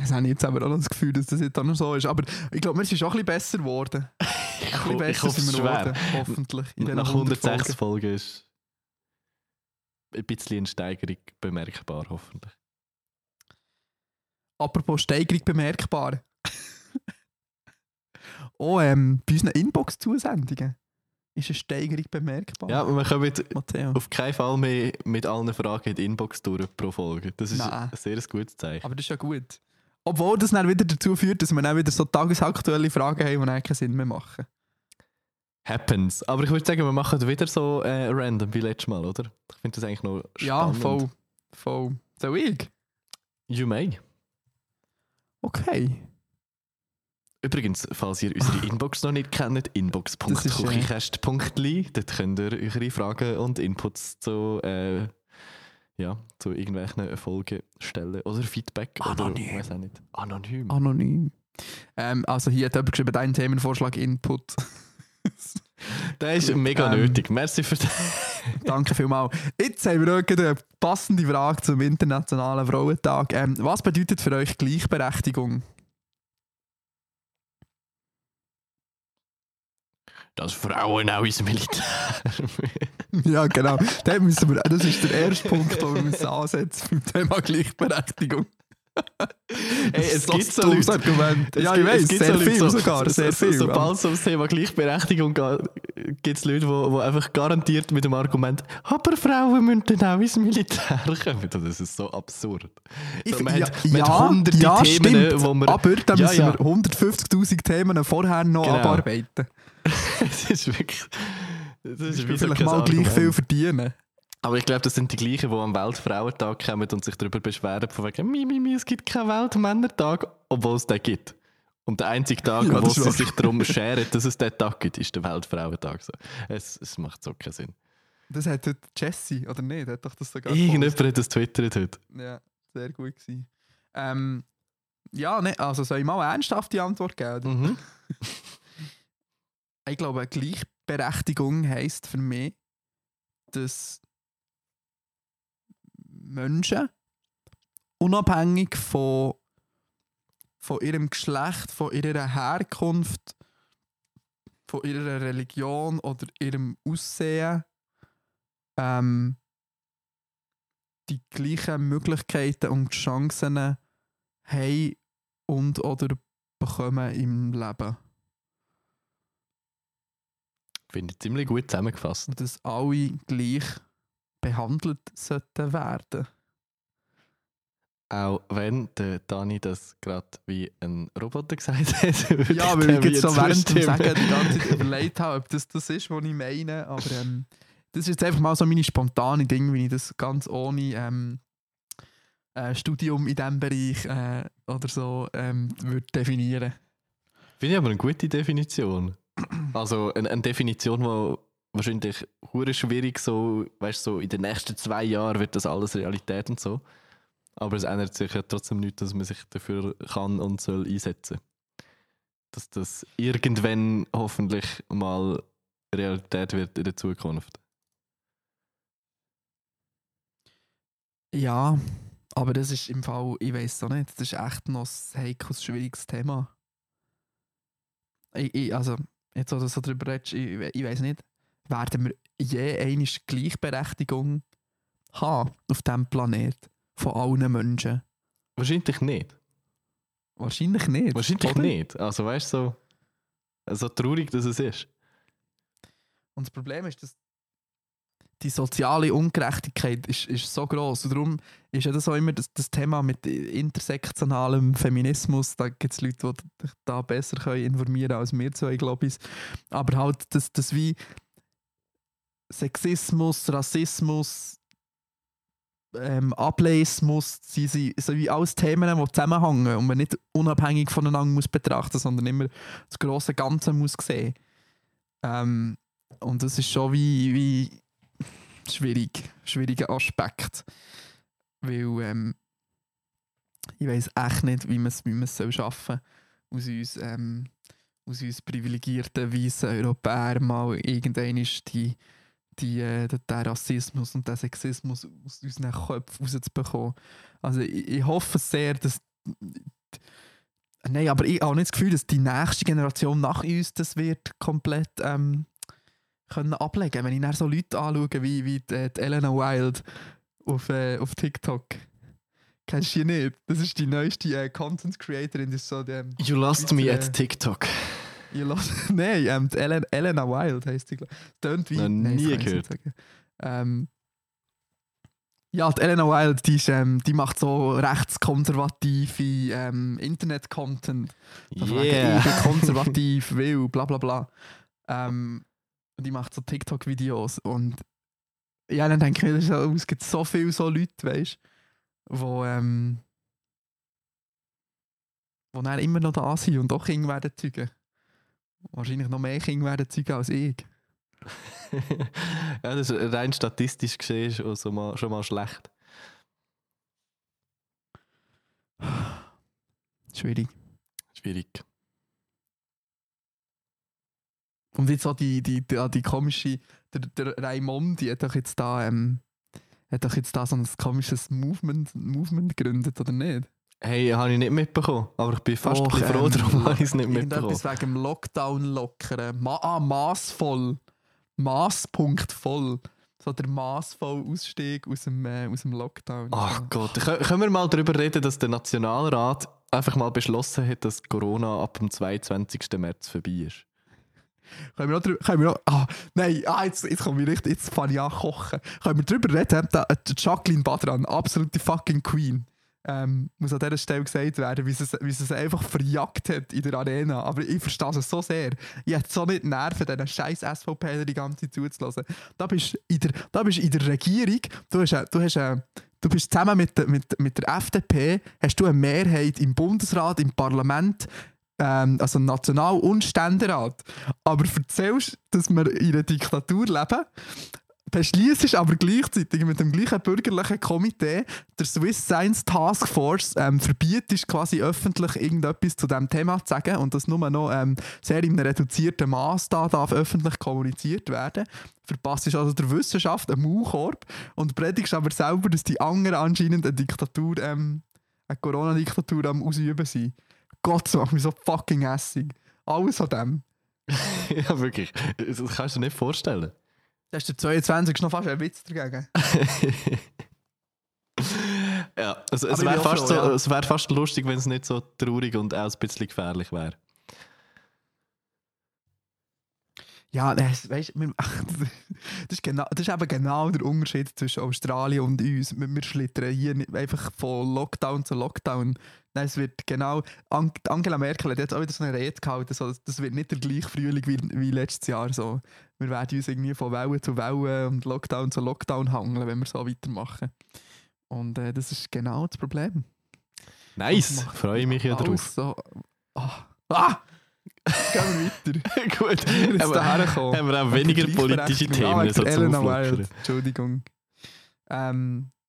Das habe ich jetzt aber auch das Gefühl, dass das jetzt auch noch so ist. Aber ich glaube, wir sind schon ein bisschen besser geworden. [laughs] Ein Ich, bisschen ho- besser ich hoffe es sind wir geworden, hoffentlich. Nach 100 106 Folgen. Folgen ist ein bisschen eine Steigerung bemerkbar, hoffentlich. Apropos Steigerung bemerkbar. [laughs] oh, ähm, bei unseren Inbox-Zusendungen ist eine Steigerung bemerkbar. Ja, wir kommen jetzt Matteo. auf keinen Fall mehr mit allen Fragen in die Inbox durch pro Folge. Das ist Nein. ein sehr gutes Zeichen. Aber das ist ja gut. Obwohl das dann wieder dazu führt, dass wir dann wieder so tagesaktuelle Fragen haben, die keinen Sinn mehr machen. Happens. Aber ich würde sagen, wir machen wieder so äh, random wie letztes Mal, oder? Ich finde das eigentlich noch spannend. Ja, voll. Voll. So ich? You may. Okay. Übrigens, falls ihr unsere [laughs] Inbox noch nicht kennt, ist, äh, inbox.kuchikast.li, dort könnt ihr eure Fragen und Inputs zu, äh, ja, zu irgendwelchen Folgen stellen. Oder Feedback. Anonym. Oder weiß auch nicht. Anonym. Anonym. Ähm, also hier hat jemand geschrieben, dein Themenvorschlag Input. [laughs] Der ist Gut, mega ähm, nötig. Merci für das. [laughs] Danke vielmals. Jetzt haben wir auch eine passende Frage zum Internationalen Frauentag. Ähm, was bedeutet für euch Gleichberechtigung? Dass Frauen auch ins Militär. ja, genau. Den müssen wir, das ist der erste Punkt, den wir müssen ansetzen beim Thema Gleichberechtigung. Ey, es gibt so Leute- Argument. Es Ja, gibt- ich es weiß, gibt sehr so Leute, viel so- sogar, so- sehr so- viel. Sobald es ums Thema Gleichberechtigung geht, gibt es Leute, die, die einfach garantiert mit dem Argument, aber Frauen müssen dann auch ins Militär kommen. Das ist so absurd. Ich So, man ja, hat, man ja, hat hunderte ja, Themen, stimmt. wo man... aber da Ja, müssen wir 150'000 Themen vorher noch Genau. abarbeiten. Es ist wirklich... Das ist wie vielleicht mal gleich Argument. viel verdienen. Aber ich glaube, das sind die gleichen, die am Weltfrauentag kommen und sich darüber beschweren, von wegen, mi, mi, mi, es gibt keinen Weltmännertag. obwohl es den gibt. Und der einzige Tag, Ja, wo sie war- sich darum [laughs] scheren, dass es den Tag gibt, ist der Weltfrauentag. So. Es, es macht so keinen Sinn. Das hat heute Jesse, oder nicht? Hat doch das sogar Irgendjemand hat das twittert heute. Ja, sehr gut gewesen. Ähm, ja, ne, also soll ich mal eine ernsthafte Antwort geben? Mhm. [laughs] Ich glaube, Gleichberechtigung heisst für mich, dass Menschen unabhängig von, von ihrem Geschlecht, von ihrer Herkunft, von ihrer Religion oder ihrem Aussehen ähm, die gleichen Möglichkeiten und Chancen haben und oder bekommen im Leben. Finde ich ziemlich gut zusammengefasst. Und dass alle gleich behandelt sollten werden. Auch wenn der Dani das gerade wie ein Roboter [laughs] gesagt hat. Ja, weil ich jetzt so während dem. Sagen die ganze Zeit überlegt habe, ob das das ist, was ich meine. Aber ähm, das ist jetzt einfach mal so meine spontane Ding, wie ich das ganz ohne ähm, äh, Studium in diesem Bereich äh, oder so ähm, würde definieren. Finde ich aber eine gute Definition. Also eine, eine Definition, die wahrscheinlich schwierig so, weißt so in den nächsten zwei Jahren wird das alles Realität und so. Aber es ändert sich ja trotzdem nicht, dass man sich dafür kann und soll einsetzen. Dass das irgendwann hoffentlich mal Realität wird in der Zukunft. Ja, aber das ist im Fall, ich weiß auch nicht, das ist echt noch ein heikles, schwieriges Thema. Ich, ich, also, jetzt, wo du so drüber redest, ich, ich weiß nicht, werden wir je eine Gleichberechtigung haben auf diesem Planet von allen Menschen? Wahrscheinlich nicht. Wahrscheinlich nicht. Wahrscheinlich oder? nicht. Also weißt du, so, so traurig, dass es ist. Und das Problem ist, dass die soziale Ungerechtigkeit ist, ist so groß. Und darum ist ja das auch immer das, das Thema mit intersektionalem Feminismus. Da gibt es Leute, die dich da besser können informieren als wir zwei, glaube ich. Aber halt, das, das wie Sexismus, Rassismus, ähm, Ableismus, sie sind so wie alles Themen, die zusammenhängen und man nicht unabhängig voneinander muss betrachten, sondern immer das große Ganze muss sehen. Ähm, und das ist schon wie, wie schwierig, schwieriger Aspekt. Weil ähm, ich weiß echt nicht, wie man es wie schaffen soll, aus uns, ähm, aus uns privilegierten weißen Europäern mal irgendwann die, die, äh, den Rassismus und den Sexismus aus unseren Köpfen rauszubekommen. Also ich, ich hoffe sehr, dass Nein, aber ich habe nicht das Gefühl, dass die nächste Generation nach uns das wird komplett ähm, können ablegen. Wenn ich dann so Leute anschaue wie, wie die, die Elena Wild auf, äh, auf TikTok. Kennst du die nicht? Das ist die neueste äh, Content Creatorin. Ist so der, You lost me Äh, at TikTok. ihr lasst, [laughs] Nein, ähm, die Elen, Elena Wild heisst sie. glaub ich. Tönt wie. Noch nie gehört. Ähm, ja, die Elena Wild, die, ist, ähm, die macht so rechtskonservative ähm, Internet-Content. Yeah. Ich bin konservativ, [laughs] will, bla bla bla. Ähm, die macht so TikTok-Videos. Und ja, dann denke ich mir, so, es gibt so viele so Leute, weißt du, wo, ähm, wo dann immer noch da sind und auch Kinder werden zeugen. Wahrscheinlich noch mehr Kinder werden zeugen als ich. [laughs] ja, das ist rein statistisch gesehen schon, mal, schon mal schlecht. [sighs] Schwierig. Schwierig. Und jetzt auch die, die, die, die komische, der, der Raimond, die hat doch jetzt da, ähm, hat doch jetzt da so ein komisches Movement, Movement gegründet, oder nicht? Hey, habe ich nicht mitbekommen. Aber ich bin fast bisschen froh, ähm, darum habe ich es nicht mitbekommen. Irgendetwas wegen dem Lockdown lockern. Ma ah, maßvoll. Maßpunkt voll. So der maßvoll Ausstieg aus dem, äh, aus dem Lockdown. Ach So. Gott, Kö- können wir mal darüber reden, dass der Nationalrat einfach mal beschlossen hat, dass Corona ab dem 22. März vorbei ist? Können wir noch drüber, können wir noch, ah, nein, ah, jetzt, jetzt komme ich richtig, jetzt fange ich an kochen. Können wir drüber reden, da, die Jacqueline Badran, absolute fucking Queen. Ähm, muss an dieser Stelle gesagt werden, wie sie, es- einfach verjagt hat in der Arena. Aber ich verstehe es so sehr. Ich hätte so nicht Nerven, diesen scheiß SVP die ganze Zeit zuzulassen. Da bist du in der, da bist in der Regierung, du hast, eine- du hast eine, du bist zusammen mit, mit, mit der FDP, hast du eine Mehrheit im Bundesrat, im Parlament, ähm, also National- und Ständerat. Aber erzählst, dass wir in einer Diktatur leben, beschließt aber gleichzeitig mit dem gleichen bürgerlichen Komitee der Swiss Science Task Force ähm, verbietet quasi öffentlich irgendetwas zu diesem Thema zu sagen und das nur noch ähm, sehr in einem reduzierten Maß da darf öffentlich kommuniziert werden. Verpasst also der Wissenschaft einen Maulkorb und predigst aber selber, dass die anderen anscheinend eine Diktatur, ähm, eine Corona-Diktatur am ausüben sind. Gott, das macht mich so fucking hässig. Alles von dem. [laughs] ja, wirklich. Das kannst du dir nicht vorstellen. Das ist der 22. noch fast ein Witz dagegen. [laughs] ja, es ich wäre fast, so, ja. es wär fast lustig, wenn es nicht so traurig und auch ein bisschen gefährlich wäre. Ja, [laughs] das, weißt, wir, [laughs] das, ist genau, das ist eben genau der Unterschied zwischen Australien und uns. Wir, wir schlittern hier nicht einfach von Lockdown zu Lockdown. Nein, es wird genau. Ang Angela Merkel hat jetzt auch wieder so eine Rede gehalten. So, das wird nicht der gleiche Frühling wie, wie letztes Jahr. So. Wir werden uns irgendwie von Wellen zu Wellen und Lockdown zu Lockdown hangeln, wenn wir so weitermachen. Und äh, das ist genau das Problem. Nice, freue mich ja drauf. So, ah! ah! Gehen wir weiter. [laughs] Gut, Wir sind gekommen. haben wir auch weniger politische. Themen Ah, so zum. Wild. Entschuldigung. Ähm. [laughs]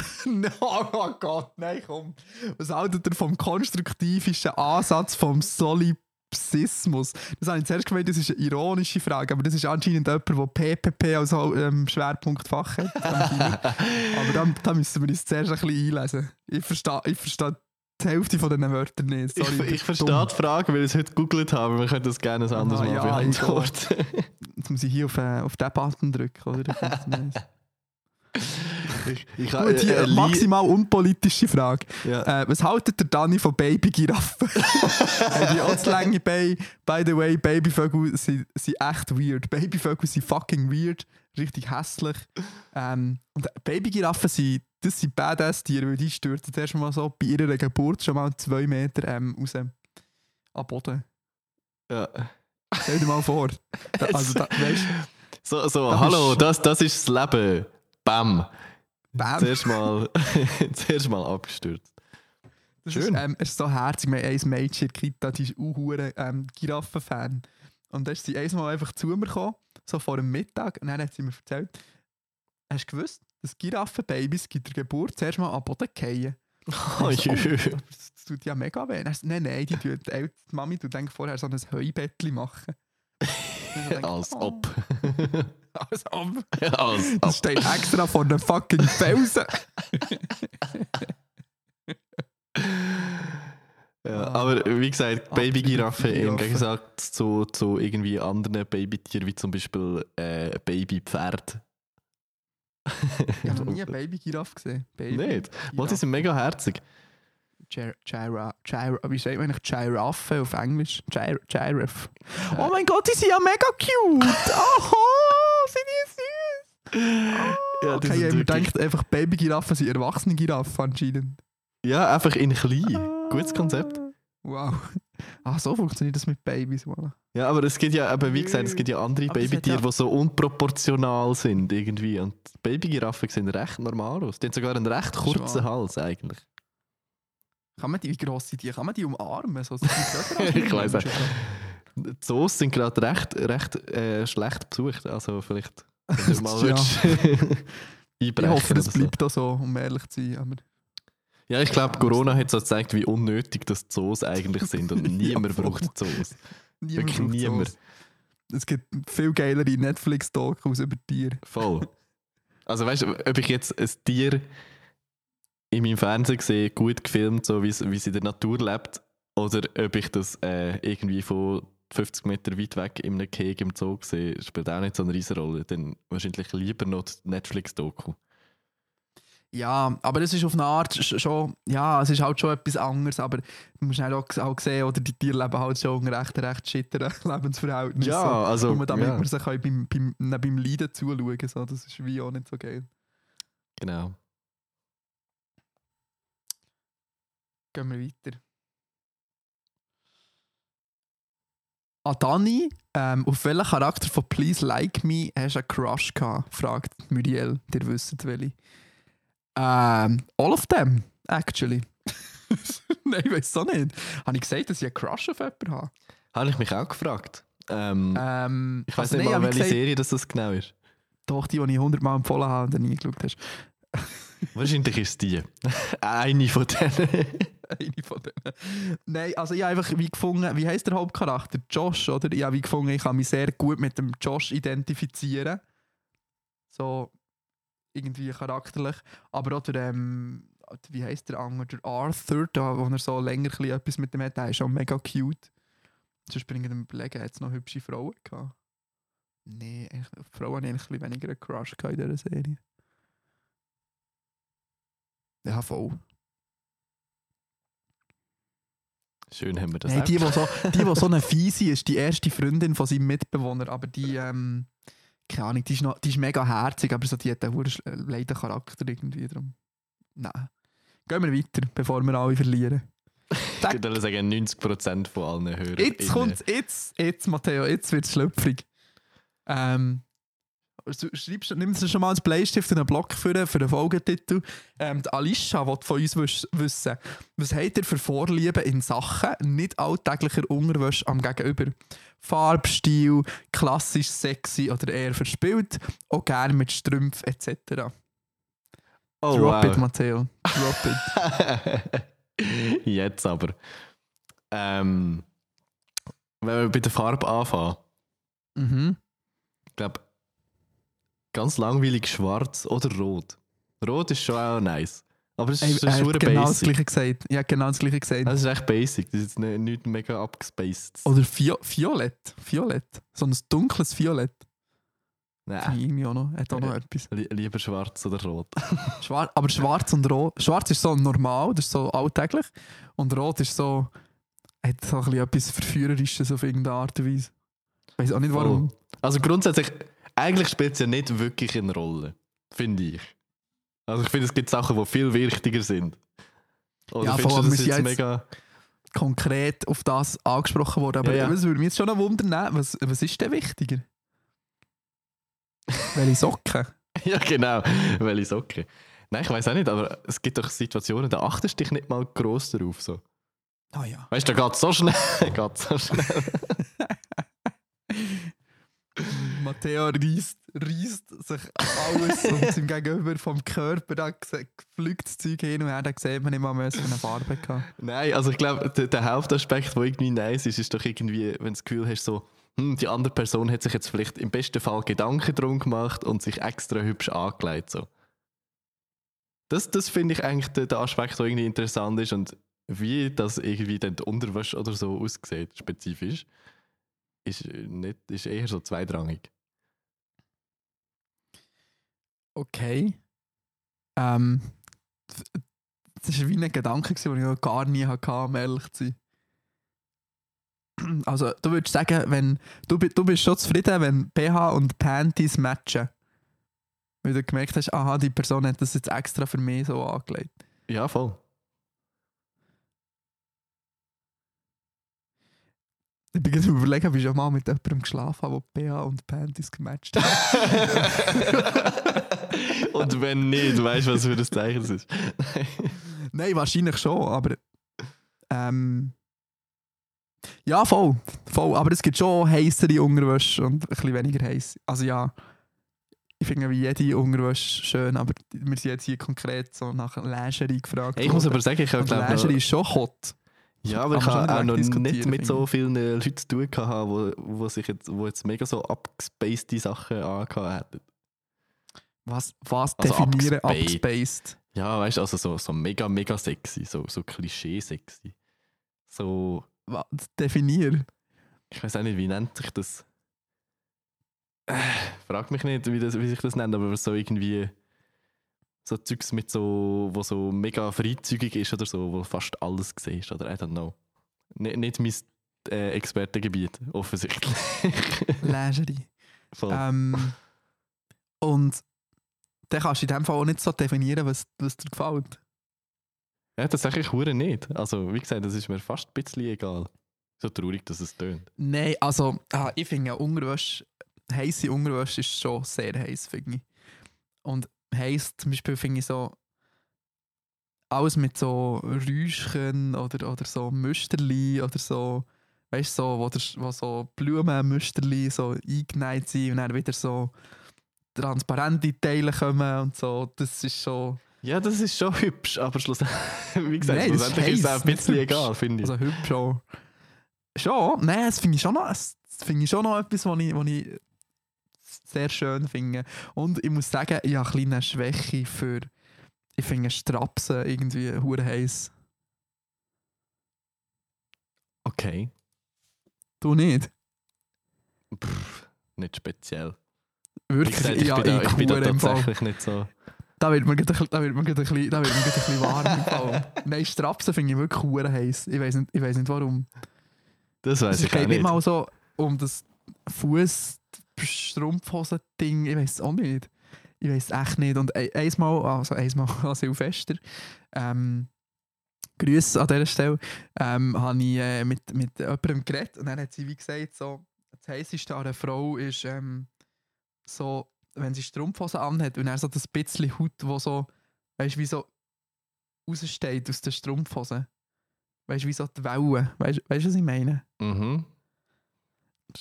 [laughs] no, oh Gott, nein, komm. Was haltet ihr vom konstruktivischen Ansatz vom Solipsismus? Das habe ich zuerst gemeint, das ist eine ironische Frage, aber das ist anscheinend jemand, der PPP als ähm, Schwerpunktfach hat. aber da, da müssen wir uns zuerst ein bisschen einlesen. Ich verstehe ich verstehe die Hälfte von diesen Wörtern nicht. Ich, Sorry, ich dumm. verstehe die Frage, weil ich es heute gegoogelt habe. Wir können das gerne ein anderes Aha, Mal ja, beantworten. Jetzt muss ich hier auf, äh, auf den Button drücken, oder? Ich, [laughs] ich, Gut, hier äh, maximal unpolitische Frage. Ja. Äh, was haltet der Dani von Babygiraffen? [laughs] Haben die auch zu lange Beine? By the way, Babyvögel sind, sind echt weird. Babyvögel sind fucking weird. Richtig hässlich. Ähm, und Babygiraffen sind, das sind Badass-Tiere, weil die stürzen zuerst mal so bei ihrer Geburt schon mal zwei Meter ähm, raus. Am Boden. ja. Stell dir mal vor. Da, [laughs] also, da, weißt, So, so Da hallo, das, das ist das Leben. Bam. bam. Zuerst mal, [laughs] zuerst mal abgestürzt. Das Schön. Ist, ähm, es ist so herzig. Wir haben ein Mädchen in der Kita, die ist auch hure, ähm, Giraffen-Fan. Und dann ist sie einmal einfach zu mir gekommen, so vor dem Mittag, und dann hat sie mir erzählt, hast du gewusst, dass Giraffenbabys bei der Geburt zuerst mal am Boden fallen? [laughs] Oh, so, aber das, das tut ja mega weh. Dann Nein, nein, die, tut, die, Mami tut eigentlich vorher so ein Heubettchen machen. [laughs] Denke, Als oh, ob. [laughs] Als ob. Als Das ob. steht extra vor einem fucking Felsen. Ja, Ah. aber wie gesagt, Babygiraffe im. Gegensatz zu, zu irgendwie anderen Babytieren, wie zum Beispiel äh, Babypferd. Ich habe noch nie [laughs] eine Babygiraffe gesehen. Baby Nicht? Mal, die sind mega herzig. Gir Gira Gira wie sagt man eigentlich Giraffe auf Englisch? Gir Giraffe. Oh mein Gott, die sind ja mega cute! [laughs] Oh, sind die süß! Ja, die Okay, ich gedacht, einfach Babygiraffen sind erwachsene Giraffen anscheinend. Ja, einfach in klein. Gutes Konzept. Wow. Ach, so funktioniert das mit Babys. Voilà. Ja, aber es gibt ja, eben, wie gesagt, es gibt ja andere Aber Babytiere, ja- die so unproportional sind irgendwie. Und Babygiraffen sehen recht normal aus. Die haben sogar einen recht kurzen. Hals eigentlich. Kann man die, wie gross sind die? Kann man die umarmen? So, sind [laughs] Ich weiss Menschen? Die Zoos sind gerade recht, recht äh, schlecht besucht. Also vielleicht [laughs] mal Ja. [laughs] Ich hoffe, das so. bleibt auch so, um ehrlich zu sein. Aber Ja, ich glaube, Corona hat so gezeigt, wie unnötig das Zoos eigentlich sind. [laughs] Und Ja, niemand voll. braucht Zoos. niemand Wirklich braucht niemand. sowas. Es gibt viel geilere Netflix-Dokus über Tiere. Voll. Also weißt du, ob ich jetzt ein Tier in meinem Fernsehen sehe, gut gefilmt, so wie es wie es in der Natur lebt, oder ob ich das äh, irgendwie von 50 Meter weit weg in einem Keg im Zoo sehe, spielt auch nicht so eine riesige Rolle. Dann wahrscheinlich lieber noch die Netflix-Doku. Ja, aber es ist auf eine Art sch- schon, ja, es ist halt schon etwas anderes, aber du musst halt auch, auch sehen, oder die Tiere leben halt schon unter recht, recht schitteren [laughs] Lebensverhältnissen. Ja, so. also, Nur damit ja. man sich halt beim, beim, beim, Leiden zuschauen kann. So. Das ist wie auch nicht so geil. Genau. Gehen wir weiter. Ah, Dani, ähm, auf welchen Charakter von Please Like Me hast du einen Crush gehabt? Fragt Muriel, der wisst welche. Ähm, all of them, actually. [laughs] Nein, ich weiß auch nicht. Habe ich gesagt, dass ich einen Crush auf jemanden habe? Habe ich mich auch gefragt. Ähm, Ähm, ich weiß also nicht nein, mal, welche gesagt, Serie das, das genau ist. Doch, die, die ich 100 Mal empfohlen habe und dann nie geschaut hast. [laughs] Wahrscheinlich ist es die. [laughs] Eine von denen. Eine von denen. Nein, also ich habe einfach wie gefunden, wie heißt der Hauptcharakter? Josh, oder? Ich habe wie gefunden, ich kann mich sehr gut mit dem Josh identifizieren. So irgendwie charakterlich. Aber auch der, ähm, wie heißt der andere? Der Arthur, da, wo er so länger etwas mit dem hat, der ist schon mega cute. Sonst bin ich mir überlegen, hat es noch hübsche Frauen gehabt? Auf Frauen hatte ich eigentlich ein weniger einen Crush in dieser Serie. Ja, voll. Schön haben wir das Nein, auch die, die so, die, die so eine [laughs] Fiese ist, die erste Freundin von seinem Mitbewohner, aber die, ähm, keine Ahnung, die ist, noch, die ist mega herzig, aber so, die hat einen sch- leichten Charakter irgendwie drum. Nein. Gehen wir weiter, bevor wir alle verlieren. Ich würde sagen, 90% von allen Hörern. Jetzt kommt's, jetzt, jetzt, Matteo, jetzt wird es schlüpfrig. Ähm, schreibst, nimmst du schon mal als Bleistift und einen Block für, für den Folgetitel. Ähm, die Alicia will von uns wiss- wissen, was habt ihr für Vorlieben in Sachen nicht alltäglicher Unterwäsche am Gegenüber? Farbstil, klassisch sexy oder eher verspielt, auch gerne mit Strümpf etc. Oh, Drop it, wow. [laughs] Matteo. Drop it. Jetzt aber. Ähm, wenn wir bei der Farbe anfangen, mhm. ich glaube, ganz langweilig schwarz oder rot. Rot ist schon auch nice. Aber es ist, es ist genau das gleiche gesagt. Ja, genau das gleiche gesagt. Das ist echt basic. Das ist jetzt nicht, nicht mega abgespaced. Oder Vio Violett. Violett. So ein dunkles Violett. Nein, irgendwie auch noch. Hat auch noch etwas. li lieber schwarz oder rot. [laughs] Schwar aber schwarz und rot. Schwarz ist so normal, das ist so alltäglich. Und rot ist so. Hat so ein bisschen etwas Verführerisches auf irgendeine Art und Weise. Ich weiß auch nicht warum. Voll. Also grundsätzlich, eigentlich spielt es ja nicht wirklich eine Rolle, finde ich. Also ich finde, es gibt Sachen, die viel wichtiger sind. Oder Ja, findest du das jetzt jetzt- mega... Konkret auf das angesprochen worden. Aber Ja, ja. es würde mich jetzt schon noch wundern, was, was ist denn wichtiger? Welche Socken? [laughs] Ja, genau. Welche Socke. Nein, ich weiß auch nicht, aber es gibt doch Situationen, da achtest du dich nicht mal gross drauf. So. Ah ja. Weißt du, da geht es so schnell. [laughs] geht so schnell. [laughs] Matteo reißt, reißt sich alles [laughs] und seinem Gegenüber vom Körper, da fliegt das Zeug hin und her, da sieht man was für eine Farbe hatte. Nein, also ich glaube, der, der Hauptaspekt, der irgendwie nice ist, ist doch irgendwie, wenn du das Gefühl hast, so, hm, die andere Person hat sich jetzt vielleicht im besten Fall Gedanken drum gemacht und sich extra hübsch angelegt. So. Das, das finde ich eigentlich der, der Aspekt, der irgendwie interessant ist und wie das irgendwie dann die Unterwäsche oder so aussieht, spezifisch, ist, nicht, ist eher so zweitrangig. Okay. Ähm, das war wie ein Gedanke, den ich noch gar nie hatte, um ehrlich zu sein. Also, du würdest sagen, wenn, du, du bist schon zufrieden, wenn BH und Panties matchen. Weil du gemerkt hast, aha, die Person hat das jetzt extra für mich so angelegt. Ja, voll. Ich bin gerade überlegen, ob ich schon mal mit jemandem geschlafen habe, der BH und Panties gematcht hat. [laughs] und wenn nicht, du weißt, was für ein Zeichen es ist. [laughs] Nein, wahrscheinlich schon, aber. Ähm, ja, voll, voll. Aber es gibt schon heissere Unterwäsche und ein bisschen weniger heiß. Also ja, ich finde wie jede Unterwäsche schön, aber wir sind jetzt hier konkret so nach Lingerie gefragt. Hey, ich muss aber sagen, ich glaube Lingerie ist schon hot. Ja, aber ich habe auch noch nicht mit so vielen Leuten zu tun gehabt, wo, wo, sich jetzt, wo jetzt mega so abgespacede Sachen angehabt hätten. Was, was Also definieren abgespaced. Ja, weißt du, also so, so mega, mega sexy, so, so Klischee-sexy. So, Was definier? ich weiß auch nicht, wie nennt sich das? Äh, frag mich nicht, wie, das, wie sich das nennt, aber so irgendwie so Zeugs mit so, wo so mega freizügig ist oder so, wo fast alles siehst, oder I don't know. Nicht, nicht mein äh, Expertengebiet, offensichtlich. [laughs] Lingerie. Voll. Ähm, und dann kannst du in dem Fall auch nicht so definieren, was, was dir gefällt. Ja, das sage ich hure nicht. Also, wie gesagt, das ist mir fast ein bisschen egal. So traurig, dass es tönt. Nein, also ah, ich finde Unterwäsche, heisse Unterwäsche ist schon sehr heiß, finde ich. Und heiß zum Beispiel finde ich so, alles mit so Räuschchen oder, oder so Müsterli oder so, weißt du, so, wo, der, wo so Blumenmüsterli so eingenäht sind und dann wieder so transparente Teile kommen und so. Das ist so. Ja, das ist schon hübsch, aber schlussendlich, [laughs] wie gesagt, Nein, schlussendlich ist es auch ein bisschen egal, finde ich. Also hübsch schon. Schon? Nein, das finde ich schon noch, das finde ich schon noch etwas, was ich, was ich sehr schön finde. Und ich muss sagen, ich habe eine kleine Schwäche für. Ich finde Strapsen irgendwie hure heiß. okay, Du nicht? Pff, nicht speziell. Wirklich? gesagt, ich, ja, bin da, ich bin da tatsächlich nicht so... Da wird mir gerade ein bisschen- ein warm. [laughs] Nein, Strapsen finde ich wirklich hure heiß. Ich weiß nicht, ich weiß nicht warum. Das weiß Es ich geht nicht nicht. mal so um das Fuß Strumpfhosen Ding, ich weiß es auch nicht. Ich weiß echt nicht. Und ein- einmal, also einmal [laughs] an Silvester, ähm, Grüße an dieser Stelle, ähm, habe ich äh, mit, mit jemandem geredet und dann hat sie wie gesagt, so, das heisseste an einer Frau ist ähm, so, wenn sie Strumpfhosen anhat und dann so das bisschen Haut, wo so, weißt du, wie so raussteht aus den Strumpfhosen. Weißt du, wie so die Wellen. Weißt du, was ich meine? Mhm.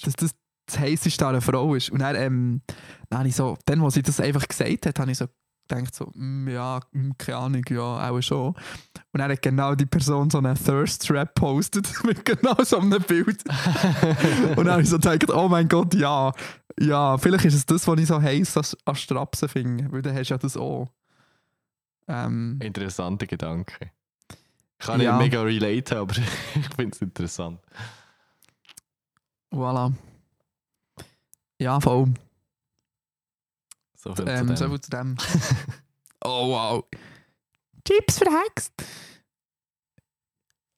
dass das das heisseste an einer Frau ist. Und dann, ähm, dann ich so, dann, wo sie das einfach gesagt hat, habe ich so gedacht, so, mm, ja, mm, keine Ahnung, ja, auch schon. Und dann hat genau die Person so einen Thirst Trap postet [laughs] mit genau so einem Bild. [laughs] Und dann habe ich so gedacht, oh mein Gott, ja, ja, vielleicht ist es das, was ich so heiß an, Strapsen finde, weil dann hast du ja das auch. Ähm, Interessanter Gedanke. Kann Ja. [laughs] ich mega relaten, aber ich finde es interessant. voilà. Ja, voll. So viel Ähm, zu so dem. viel zu dem. [laughs] oh wow. Chips verhext.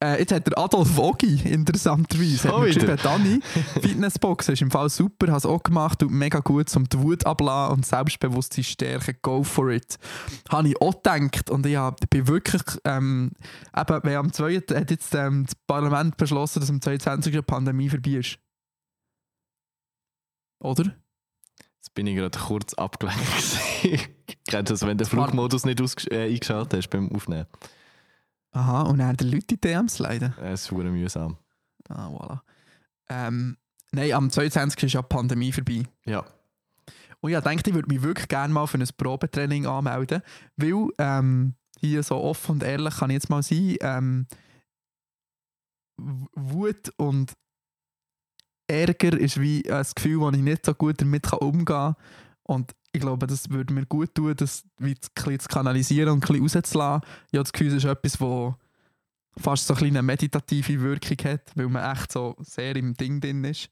Äh, jetzt hat der Adolf Ogi interessanterweise Schon hat geschrieben, Dani, [laughs] Fitnessbox ist im Fall super, hast auch gemacht und mega gut zum die Wut ablassen und Selbstbewusstsein stärken. Go for it. Habe ich auch gedacht und ich bin wirklich, ähm, eben, wenn am 2. hat jetzt ähm, das Parlament beschlossen, dass am 22. die Pandemie vorbei ist. Oder? Jetzt bin ich gerade kurz abgelenkt. [laughs] Kennst du das, wenn du den Flugmodus nicht äh, eingeschaltet hast beim Aufnehmen? Aha, und dann die Leute in DMs leiden. Es ist verdammt mühsam. Ah, voilà. Ähm, nein, am 22. ist ja die Pandemie vorbei. Ja. Und ich dachte, ich würde mich wirklich gerne mal für ein Probetraining anmelden, weil ähm, hier so offen und ehrlich kann ich jetzt mal sein, ähm, Wut und Ärger ist wie ein Gefühl, das ich nicht so gut damit umgehen kann. Und ich glaube, das würde mir gut tun, das wie zu, kanalisieren und ein bisschen rauszulassen. Habe das Gefühl, ist etwas, das fast so eine meditative Wirkung hat, weil man echt so sehr im Ding drin ist.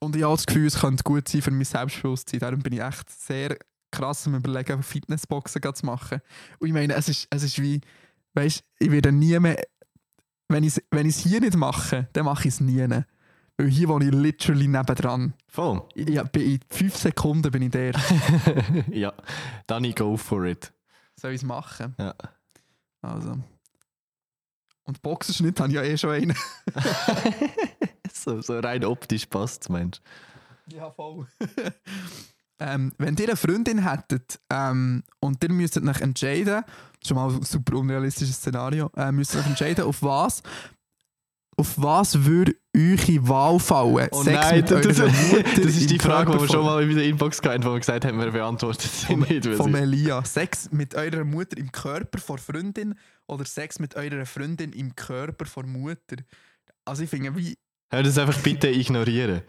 Und ich habe das Gefühl, es könnte gut sein für mein Selbstbewusstsein. Darum bin ich echt sehr krass am Überlegen, Fitnessboxen zu machen. Und ich meine, es ist, es ist wie, weißt ich werde nie mehr, wenn ich es wenn hier nicht mache, dann mache ich es nie. Weil hier wohne ich literally nebendran. Voll. Ja, in fünf Sekunden bin ich der. [laughs] ja. Danny, go for it. Soll ich es machen? Ja. Also. Und Boxerschnitt habe ich ja eh schon einen. [laughs] so, so rein optisch passt es, Mensch. Ja, voll. [laughs] ähm, wenn ihr eine Freundin hättet ähm, und ihr müsstet euch entscheiden, schon mal ein super unrealistisches Szenario, äh, müsstet euch entscheiden, auf was, auf was würde eure Wahl fallen? Oh Sex nein, mit das, das, eurer Mutter ist die Frage, die wir schon mal in der Inbox hatten, wo wir gesagt haben, wir beantwortet sie vom, nicht. vom Elia. Sex mit eurer Mutter im Körper vor Freundin oder Sex mit eurer Freundin im Körper vor Mutter? Also ich finde, wie... Hör das einfach bitte ignorieren.